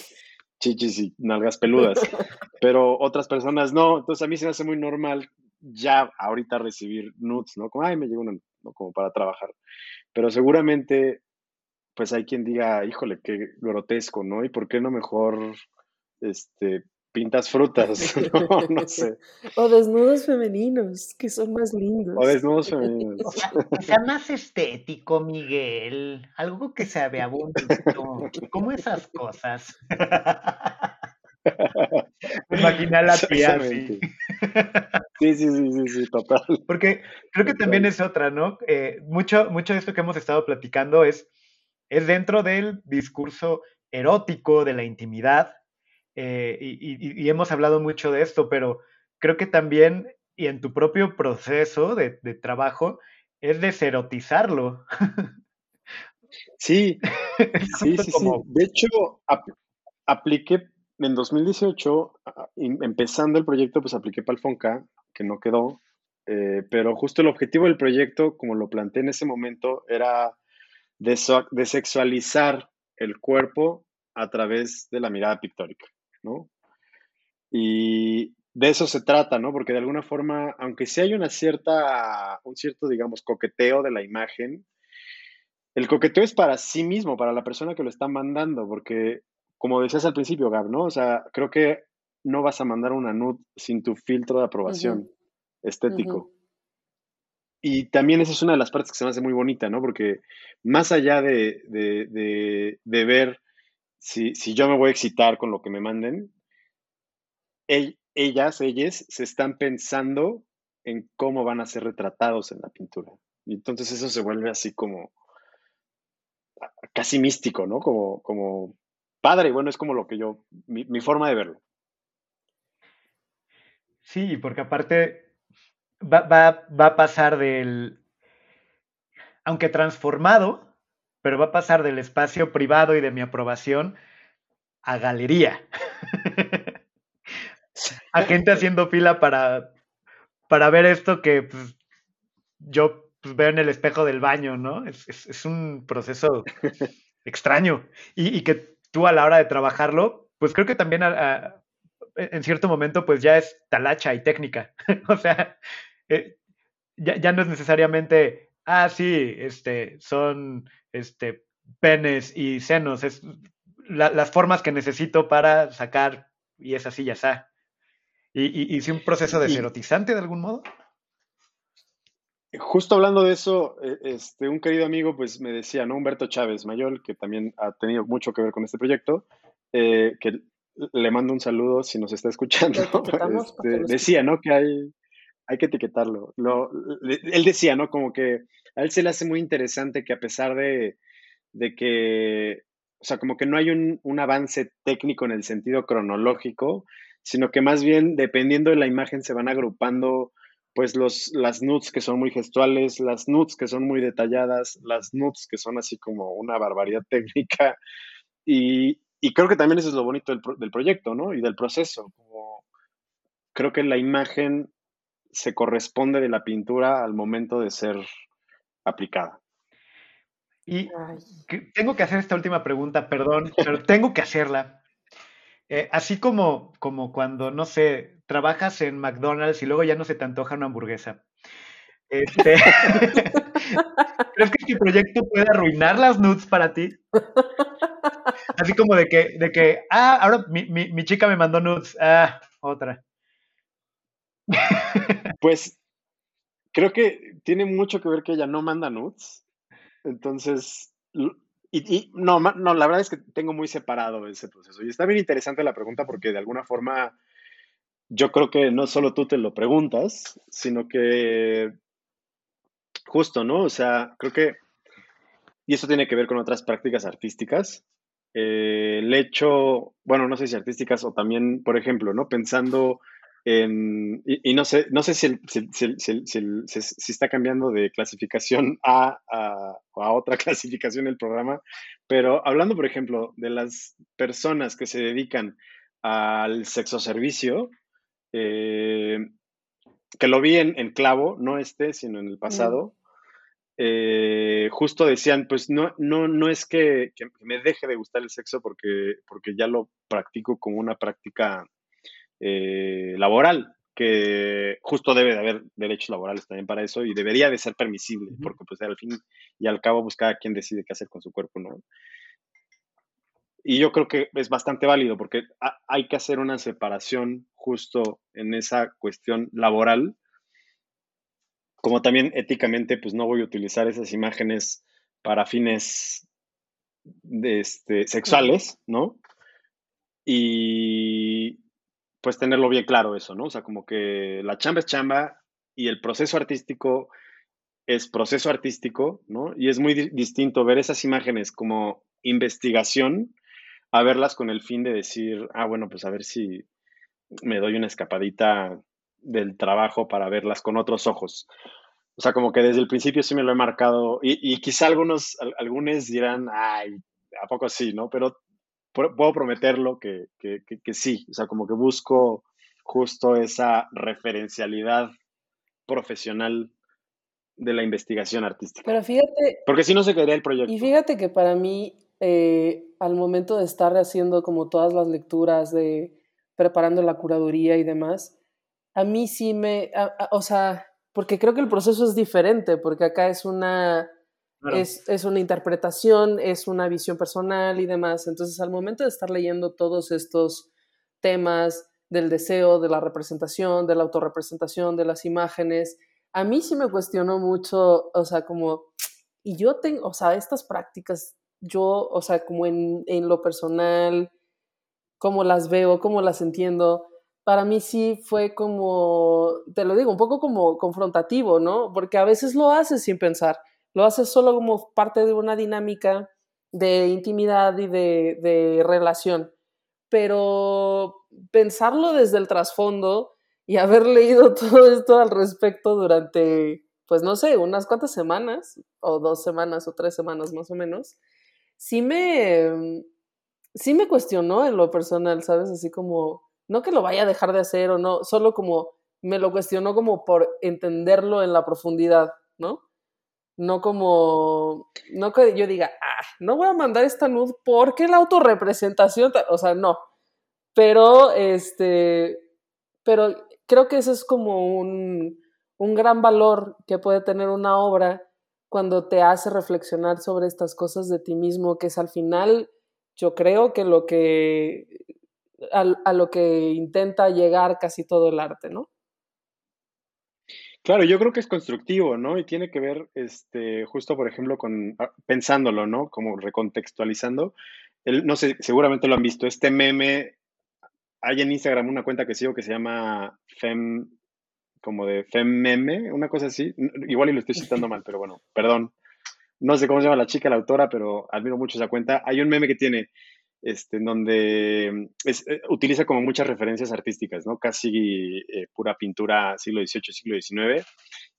chichis y nalgas peludas, pero otras personas no, entonces a mí se me hace muy normal ya ahorita recibir nudes, ¿no? Como, ay, me llegó uno, ¿no? Como para trabajar. Pero seguramente, pues hay quien diga, híjole, qué grotesco, ¿no? ¿Y por qué no mejor, este, pintas frutas, no, sé. O desnudos femeninos, que son más lindos. O desnudos femeninos. O sea, más estético, Miguel. Algo que se vea bonito. Como esas cosas. Imagina la tía así. Sí, sí, sí, sí, sí, total. Porque creo que también es otra, ¿no? Eh, mucho, mucho de esto que hemos estado platicando es, es dentro del discurso erótico, de la intimidad, eh, y, hemos hablado mucho de esto, pero creo que también, y en tu propio proceso de, trabajo, es deserotizarlo. Sí, sí, sí, sí. De hecho, apliqué en 2018, empezando el proyecto, pues apliqué para el FONCA, que no quedó, eh, pero justo el objetivo del proyecto, como lo planteé en ese momento, era desexualizar el cuerpo a través de la mirada pictórica, ¿no? Y de eso se trata, ¿no? Porque de alguna forma, aunque sí hay una cierta, un cierto, digamos, coqueteo de la imagen, el coqueteo es para sí mismo, para la persona que lo está mandando, porque como decías al principio, Gab, ¿no? O sea, creo que no vas a mandar una nud sin tu filtro de aprobación estético. Y también esa es una de las partes que se me hace muy bonita, ¿no? Porque más allá de, ver si, yo me voy a excitar con lo que me manden, ellas, ellas, se están pensando en cómo van a ser retratados en la pintura. Y entonces eso se vuelve así como casi místico, ¿no? Como, como padre, bueno, es como lo que yo, mi, forma de verlo. Sí, porque aparte va, a pasar del, aunque transformado, pero va a pasar del espacio privado y de mi aprobación a galería. a gente haciendo fila para, para ver esto que pues, yo pues, veo en el espejo del baño, ¿no? Es, un proceso extraño y, y, que tú a la hora de trabajarlo, pues creo que también en cierto momento pues ya es talacha y técnica. o sea, eh, ya, no es necesariamente, ah, sí, este, son este, penes y senos, es las formas que necesito para sacar y es así, ya está. ¿Y, y, un proceso deserotizante de algún modo? Justo hablando de eso, e, este, un querido amigo pues me decía, ¿no? Humberto Chávez Mayol, que también ha tenido mucho que ver con este proyecto, eh, que le mando un saludo si nos está escuchando. Este, decía, ¿no? Que hay, hay que etiquetarlo. Lo, él decía, ¿no? Como que a él se le hace muy interesante que a pesar de, de que, o sea, como que no hay un, avance técnico en el sentido cronológico, sino que más bien, dependiendo de la imagen, se van agrupando pues los, las nudes que son muy gestuales, las nudes que son muy detalladas, las nudes que son así como una barbaridad técnica. Y, creo que también eso es lo bonito del, proyecto, ¿no? Y del proceso. Creo que la imagen se corresponde de la pintura al momento de ser aplicada. Y tengo que hacer esta última pregunta, perdón, pero tengo que hacerla. Eh, así como, como cuando, no sé, trabajas en McDonald's y luego ya no se te antoja una hamburguesa. Este, ¿Crees que este proyecto puede arruinar las nudes para ti? Así como de que, de que ah, ahora mi, mi chica me mandó nudes, ah, otra. Pues creo que tiene mucho que ver que ella no manda nudes. Entonces, y, no, no, la verdad es que tengo muy separado ese proceso. Y está bien interesante la pregunta porque de alguna forma yo creo que no solo tú te lo preguntas, sino que justo, ¿no? O sea, creo que, y eso tiene que ver con otras prácticas artísticas, eh, el hecho, bueno, no sé si artísticas o también, por ejemplo, ¿no? Pensando y, no sé, no sé si, si, está cambiando de clasificación A a, otra clasificación el programa, pero hablando, por ejemplo, de las personas que se dedican al sexo servicio, eh, que lo vi en, clavo, no este, sino en el pasado, eh, justo decían, pues no, no, no es que, que, me deje de gustar el sexo porque, porque ya lo practico como una práctica eh, laboral, que justo debe de haber derechos laborales también para eso y debería de ser permisible, porque pues al fin y al cabo pues cada quien decide qué hacer con su cuerpo, ¿no? y yo creo que es bastante válido porque hay que hacer una separación justo en esa cuestión laboral, como también éticamente, pues no voy a utilizar esas imágenes para fines de este, sexuales, ¿no? Y pues tenerlo bien claro eso, ¿no? O sea, como que la chamba es chamba y el proceso artístico es proceso artístico, ¿no? Y es muy distinto ver esas imágenes como investigación a verlas con el fin de decir, ah, bueno, pues a ver si me doy una escapadita del trabajo para verlas con otros ojos. O sea, como que desde el principio sí me lo he marcado y, quizá algunos, algunos dirán, ay, ¿a poco sí, no? Pero puedo prometerlo que, que, que, sí, o sea, como que busco justo esa referencialidad profesional de la investigación artística. Pero fíjate... Porque si no se quedaría el proyecto. Y fíjate que para mí, eh, al momento de estar haciendo como todas las lecturas, de preparando la curaduría y demás, a mí sí me... o sea, porque creo que el proceso es diferente, porque acá es una es, una interpretación, es una visión personal y demás. Entonces, al momento de estar leyendo todos estos temas del deseo, de la representación, de la autorrepresentación, de las imágenes, a mí sí me cuestionó mucho, o sea, como, y yo tengo, o sea, estas prácticas, yo, o sea, como en, en lo personal, cómo las veo, cómo las entiendo, para mí sí fue como, te lo digo, un poco como confrontativo, ¿no? Porque a veces lo haces sin pensar lo haces solo como parte de una dinámica de intimidad y de, relación. Pero pensarlo desde el trasfondo y haber leído todo esto al respecto durante, pues no sé, unas cuantas semanas, o dos semanas o tres semanas más o menos, sí me, sí me cuestionó en lo personal, ¿sabes? Así como, no que lo vaya a dejar de hacer o no, solo como me lo cuestionó como por entenderlo en la profundidad, ¿no? No como, no que yo diga, ah, no voy a mandar esta nud porque la autorrepresentación, o sea, no. Pero, este, pero creo que eso es como un, un gran valor que puede tener una obra cuando te hace reflexionar sobre estas cosas de ti mismo, que es al final, yo creo que lo que, a lo que intenta llegar casi todo el arte, ¿no? Claro, yo creo que es constructivo, ¿no? Y tiene que ver, este, justo por ejemplo, con ah, pensándolo, ¿no? Como recontextualizando. El, no sé, seguramente lo han visto. Este meme, hay en Instagram una cuenta que sigo que se llama Fem, como de Femmeme, una cosa así. Igual y lo estoy citando mal, pero bueno, perdón. No sé cómo se llama la chica, la autora, pero admiro mucho esa cuenta. Hay un meme que tiene este, en donde eh, utiliza como muchas referencias artísticas, ¿no? Casi eh, pura pintura siglo XVIII, siglo XIX.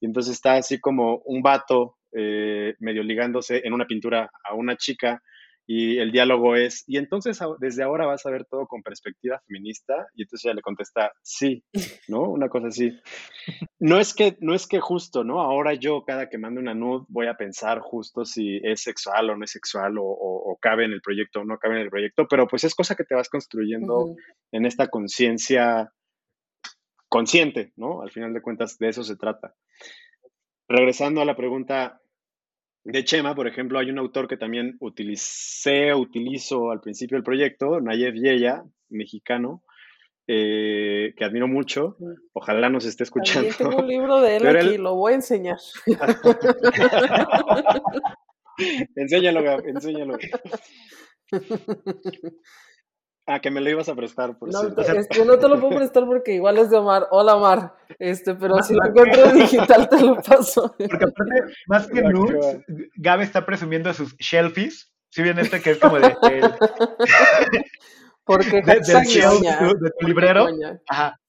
Y entonces está así como un vato eh, medio ligándose en una pintura a una chica y el diálogo es, y entonces desde ahora vas a ver todo con perspectiva feminista, y entonces ella le contesta, sí, ¿no? Una cosa así. No es que, no es que justo, ¿no? Ahora yo cada que mando una nud voy a pensar justo si es sexual o no es sexual, o, cabe en el proyecto o no cabe en el proyecto, pero pues es cosa que te vas construyendo en esta conciencia consciente, ¿no? Al final de cuentas, de eso se trata. Regresando a la pregunta de Chema, por ejemplo, hay un autor que también utilicé, utilizo al principio del proyecto, Nayef Yeya, mexicano, eh, que admiro mucho. Ojalá nos esté escuchando. También tengo un libro de él aquí, lo voy a enseñar. enséñalo, enséñalo. Ah, que me lo ibas a prestar, por no, este, no te lo puedo prestar porque igual es de Omar. Hola, Omar. Este, pero si lo encuentro digital, te lo paso. Porque aparte, más que nudes, Gabe está presumiendo sus shelfies. Si bien este que es como de. porque de, del shelf de tu librero. Ajá.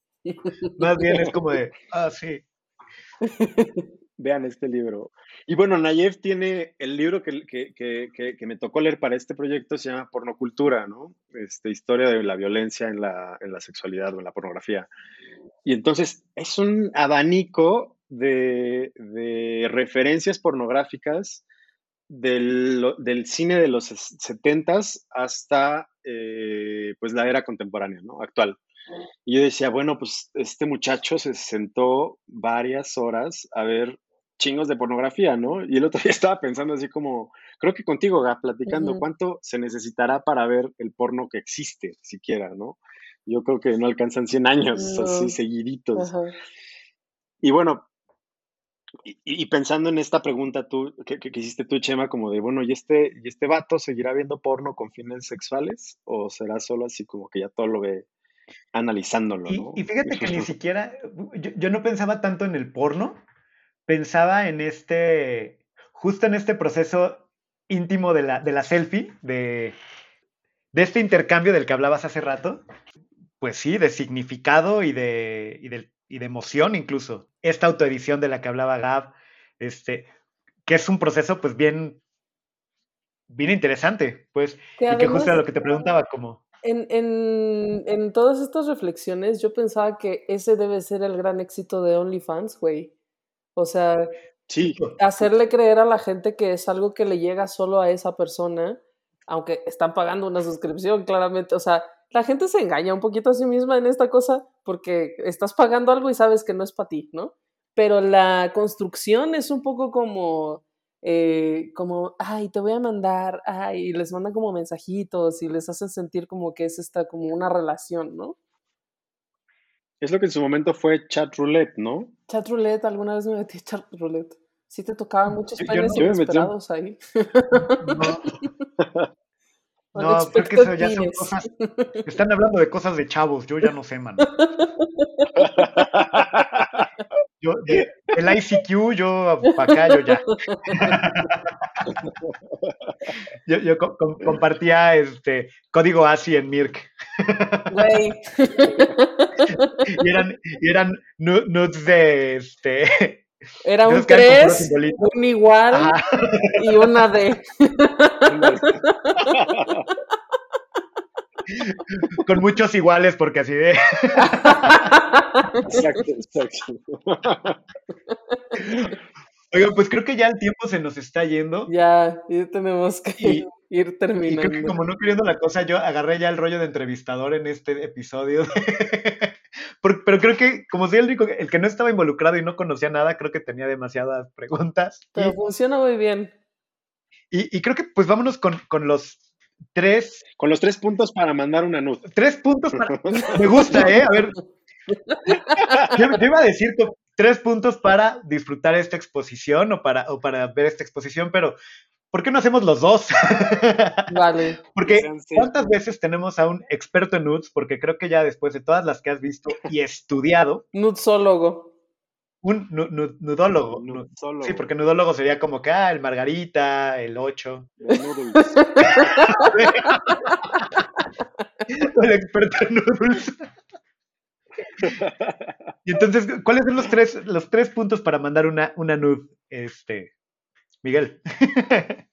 Más bien es como de. Ah, sí. Vean este libro. Y bueno, Nayef tiene el libro que, que, me tocó leer para este proyecto, se llama Pornocultura, ¿no? Este, historia de la violencia en la, en la sexualidad o en la pornografía. Y entonces es un abanico de, de referencias pornográficas del, del, cine de los 70 hasta eh, pues la era contemporánea, ¿no? Actual. Y yo decía, bueno, pues este muchacho se sentó varias horas a ver chingos de pornografía, ¿no? Y el otro día estaba pensando así como, creo que contigo, Gap, platicando, ¿cuánto se necesitará para ver el porno que existe, siquiera, ¿no? Yo creo que no alcanzan 100 años, así seguiditos. Y bueno, y, pensando en esta pregunta tú, que, que, hiciste tú, Chema, como de, bueno, ¿y este, ¿y este vato seguirá viendo porno con fines sexuales? ¿O será solo así como que ya todo lo ve analizándolo, ¿no? Y, fíjate que ni siquiera, yo, no pensaba tanto en el porno, pensaba en este, justo en este proceso íntimo de la, de la selfie, de, de este intercambio del que hablabas hace rato, pues sí, de significado y de, y de, y de emoción incluso. Esta autoedición de la que hablaba Gab, este, que es un proceso pues bien, bien interesante, pues, y que justo era lo que te preguntaba, como... En, en, en, todas estas reflexiones yo pensaba que ese debe ser el gran éxito de OnlyFans, güey. O sea, sí. hacerle creer a la gente que es algo que le llega solo a esa persona, aunque están pagando una suscripción, claramente. O sea, la gente se engaña un poquito a sí misma en esta cosa porque estás pagando algo y sabes que no es para ti, ¿no? Pero la construcción es un poco como, eh, como, ay, te voy a mandar, ay, y les mandan como mensajitos y les hacen sentir como que es esta, como una relación, ¿no? Es lo que en su momento fue chat roulette, ¿no? Chat roulette, alguna vez me metí chat roulette. Sí te tocaban muchos penes ahí. No. No, creo que eso ya son cosas. Están hablando de cosas de chavos, yo ya no sé, mano. Yo, el ICQ, yo para acá, yo ya. Yo, yo compartía este código ASI en Mirk. Güey. Y eran, y eran nudes de este era un 3, un igual y una D. Con muchos iguales, porque así de. exacto, exacto. Oigan, pues creo que ya el tiempo se nos está yendo. Ya, ya tenemos que ir terminando. Y creo que como no queriendo la cosa, yo agarré ya el rollo de entrevistador en este episodio. pero creo que, como soy el único, el que no estaba involucrado y no conocía nada, creo que tenía demasiadas preguntas. Pero funciona muy bien. Y, creo que, pues vámonos con, los tres. Con los tres puntos para mandar una nud. Tres puntos para. Me gusta, ¿eh? A ver. Yo, iba a decir tres puntos para disfrutar esta exposición o para, o para ver esta exposición, pero ¿por qué no hacemos los dos? Vale. Porque ¿cuántas veces tenemos a un experto en nudes? Porque creo que ya después de todas las que has visto y estudiado. Nudsólogo. Un nudólogo. Sí, porque nudólogo sería como que, ah, el Margarita, el 8. El, experto en nudes. y entonces, ¿cuáles son los tres, los tres puntos para mandar una, una nude, este, Miguel?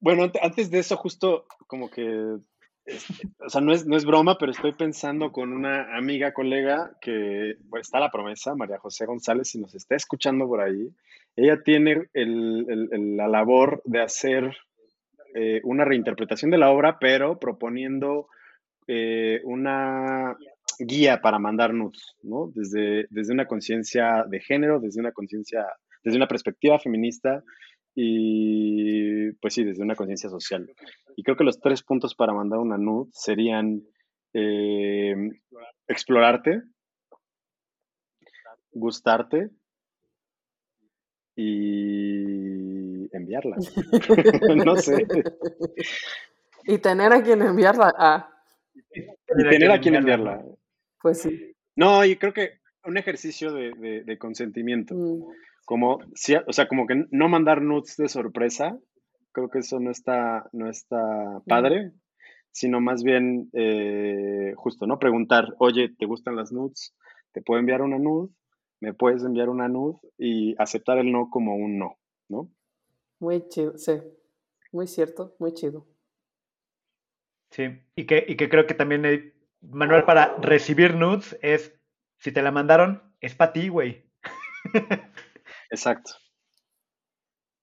Bueno, antes de eso, justo como que, este, o sea, no es, no es broma, pero estoy pensando con una amiga, colega, que está la promesa, María José González, si nos está escuchando por ahí, ella tiene la labor de hacer eh, una reinterpretación de la obra, pero proponiendo eh, una guía para mandar nudes, ¿no? Desde, desde una conciencia de género, desde una conciencia, desde una perspectiva feminista y pues sí, desde una conciencia social. Y creo que los tres puntos para mandar una nude serían eh, explorarte, gustarte y enviarla. no sé. Y tener a quien enviarla. Ah. Y tener a quien enviarla. Pues sí. No, y creo que un ejercicio de, consentimiento. Mm. Como, o sea, como que no mandar nudes de sorpresa, creo que eso no está, no está padre, sino más bien eh, justo, ¿no? Preguntar, oye, ¿te gustan las nudes? ¿Te puedo enviar una nude? ¿Me puedes enviar una nude? Y aceptar el no como un no, ¿no? Muy chido, sí, muy cierto, muy chido. Sí, y que, y que creo que también el manual para recibir nudes es, si te la mandaron, es para ti, güey. Exacto.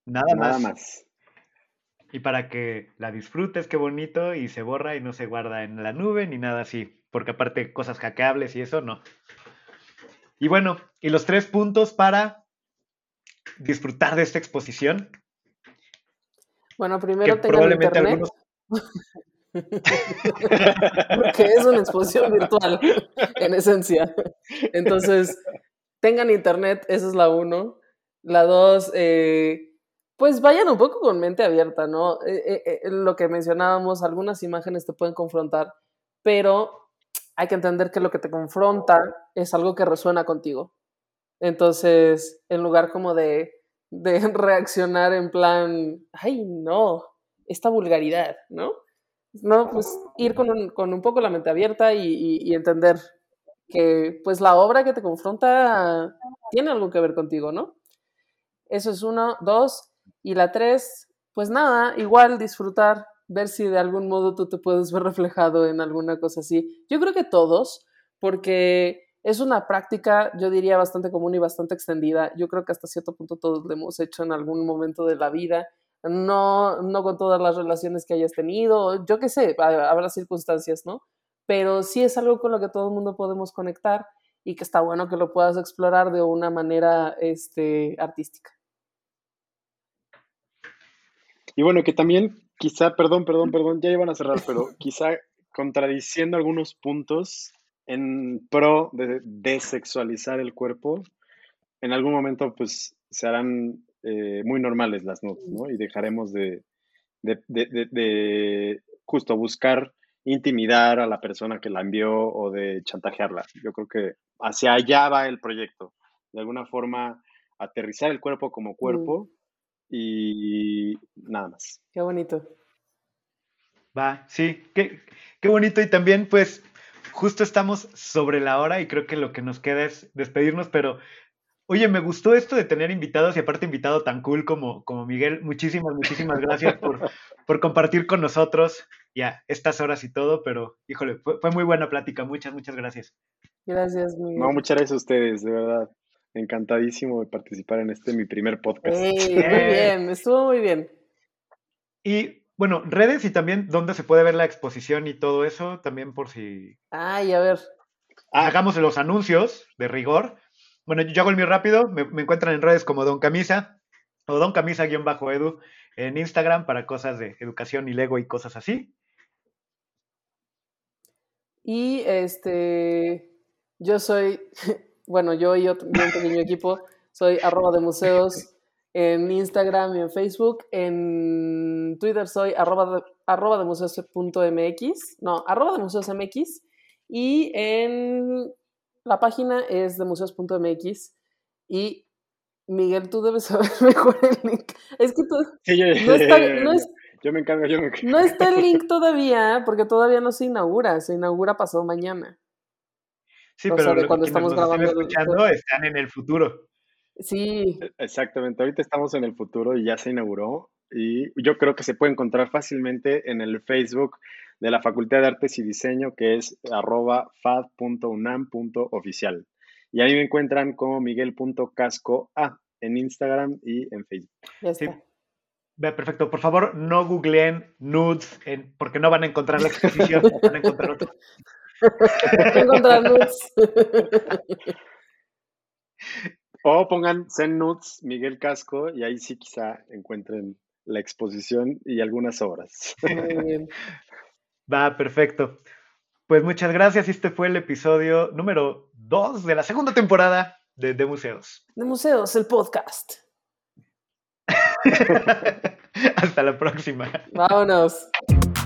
Nada, más. Y para que la disfrutes, qué bonito, y se borra y no se guarda en la nube ni nada así. Porque aparte, cosas hackeables y eso no. Y bueno, y los tres puntos para disfrutar de esta exposición. Bueno, primero tengan internet. Porque es una exposición virtual, en esencia. Entonces, tengan internet, esa es la uno. La dos, eh, pues vayan un poco con mente abierta, ¿no? Eh, eh, lo que mencionábamos, algunas imágenes te pueden confrontar, pero hay que entender que lo que te confronta es algo que resuena contigo. Entonces, en lugar como de, de reaccionar en plan, ay, no, esta vulgaridad, ¿no? No, pues ir con un, con un poco la mente abierta y, y, entender que pues la obra que te confronta tiene algo que ver contigo, ¿no? Eso es uno, dos, y la tres, pues nada, igual disfrutar ver si de algún modo tú te puedes ver reflejado en alguna cosa así. Yo creo que todos, porque es una práctica, yo diría, bastante común y bastante extendida. Yo creo que hasta cierto punto todos lo hemos hecho en algún momento de la vida. No, no con todas las relaciones que hayas tenido, yo qué sé, habrá circunstancias, ¿no? Pero sí es algo con lo que todo el mundo podemos conectar y que está bueno que lo puedas explorar de una manera este, artística. Y bueno, que también quizá, perdón, perdón, perdón, ya iban a cerrar, pero quizá contradiciendo algunos puntos en pro de desexualizar el cuerpo, en algún momento pues se harán eh, muy normales las nudes, ¿no? Y dejaremos de, de, justo buscar intimidar a la persona que la envió o de chantajearla. Yo creo que hacia allá va el proyecto. De alguna forma, aterrizar el cuerpo como cuerpo y nada más. Qué bonito. Va, sí, qué, qué bonito y también pues justo estamos sobre la hora y creo que lo que nos queda es despedirnos, pero oye, me gustó esto de tener invitados y aparte invitado tan cool como, como Miguel. Muchísimas, muchísimas gracias por, por compartir con nosotros ya estas horas y todo, pero híjole, fue, muy buena plática. Muchas, muchas gracias. Gracias, Miguel. No, muchas gracias a ustedes, de verdad. Encantadísimo de participar en este mi primer podcast. muy bien, estuvo muy bien. Y bueno, redes y también dónde se puede ver la exposición y todo eso, también por si. Ay, a ver. Ah. Hagamos los anuncios de rigor. Bueno, yo hago el mío rápido. Me, encuentran en redes como Don Camisa o Don Camisa-edu en Instagram para cosas de educación y Lego y cosas así. Y este, yo soy bueno, yo y otro, un pequeño equipo, soy arroba de museos en Instagram y en Facebook. En Twitter soy arroba de, arroba de museos.mx, no, arroba de museos MX. Y en la página es de museos.mx. Y Miguel, tú debes saber mejor el link. Es que tú. no, está, no yo me encargo, yo me encargo. No está el link todavía, porque todavía no se inaugura. Se inaugura pasado mañana. Sí, pero cuando estamos grabando escuchando están en el futuro. Sí. E, exactamente, ahorita estamos en el futuro y ya se inauguró y yo creo que se puede encontrar fácilmente en el Facebook de la Facultad de Artes y Diseño que es arroba fad.unam.oficial. Y ahí me encuentran como miguel.cascoa en Instagram y en Facebook. Sí. Perfecto. Por favor, no googleen nudes porque no van a encontrar la exposición, van a encontrar otro. o pongan Zen Nuts Miguel Casco y ahí sí quizá encuentren la exposición y algunas obras. Va, perfecto. Pues muchas gracias. Este fue el episodio número 2 de la segunda temporada de, de Museos. De Museos, el podcast. Hasta la próxima. Vámonos.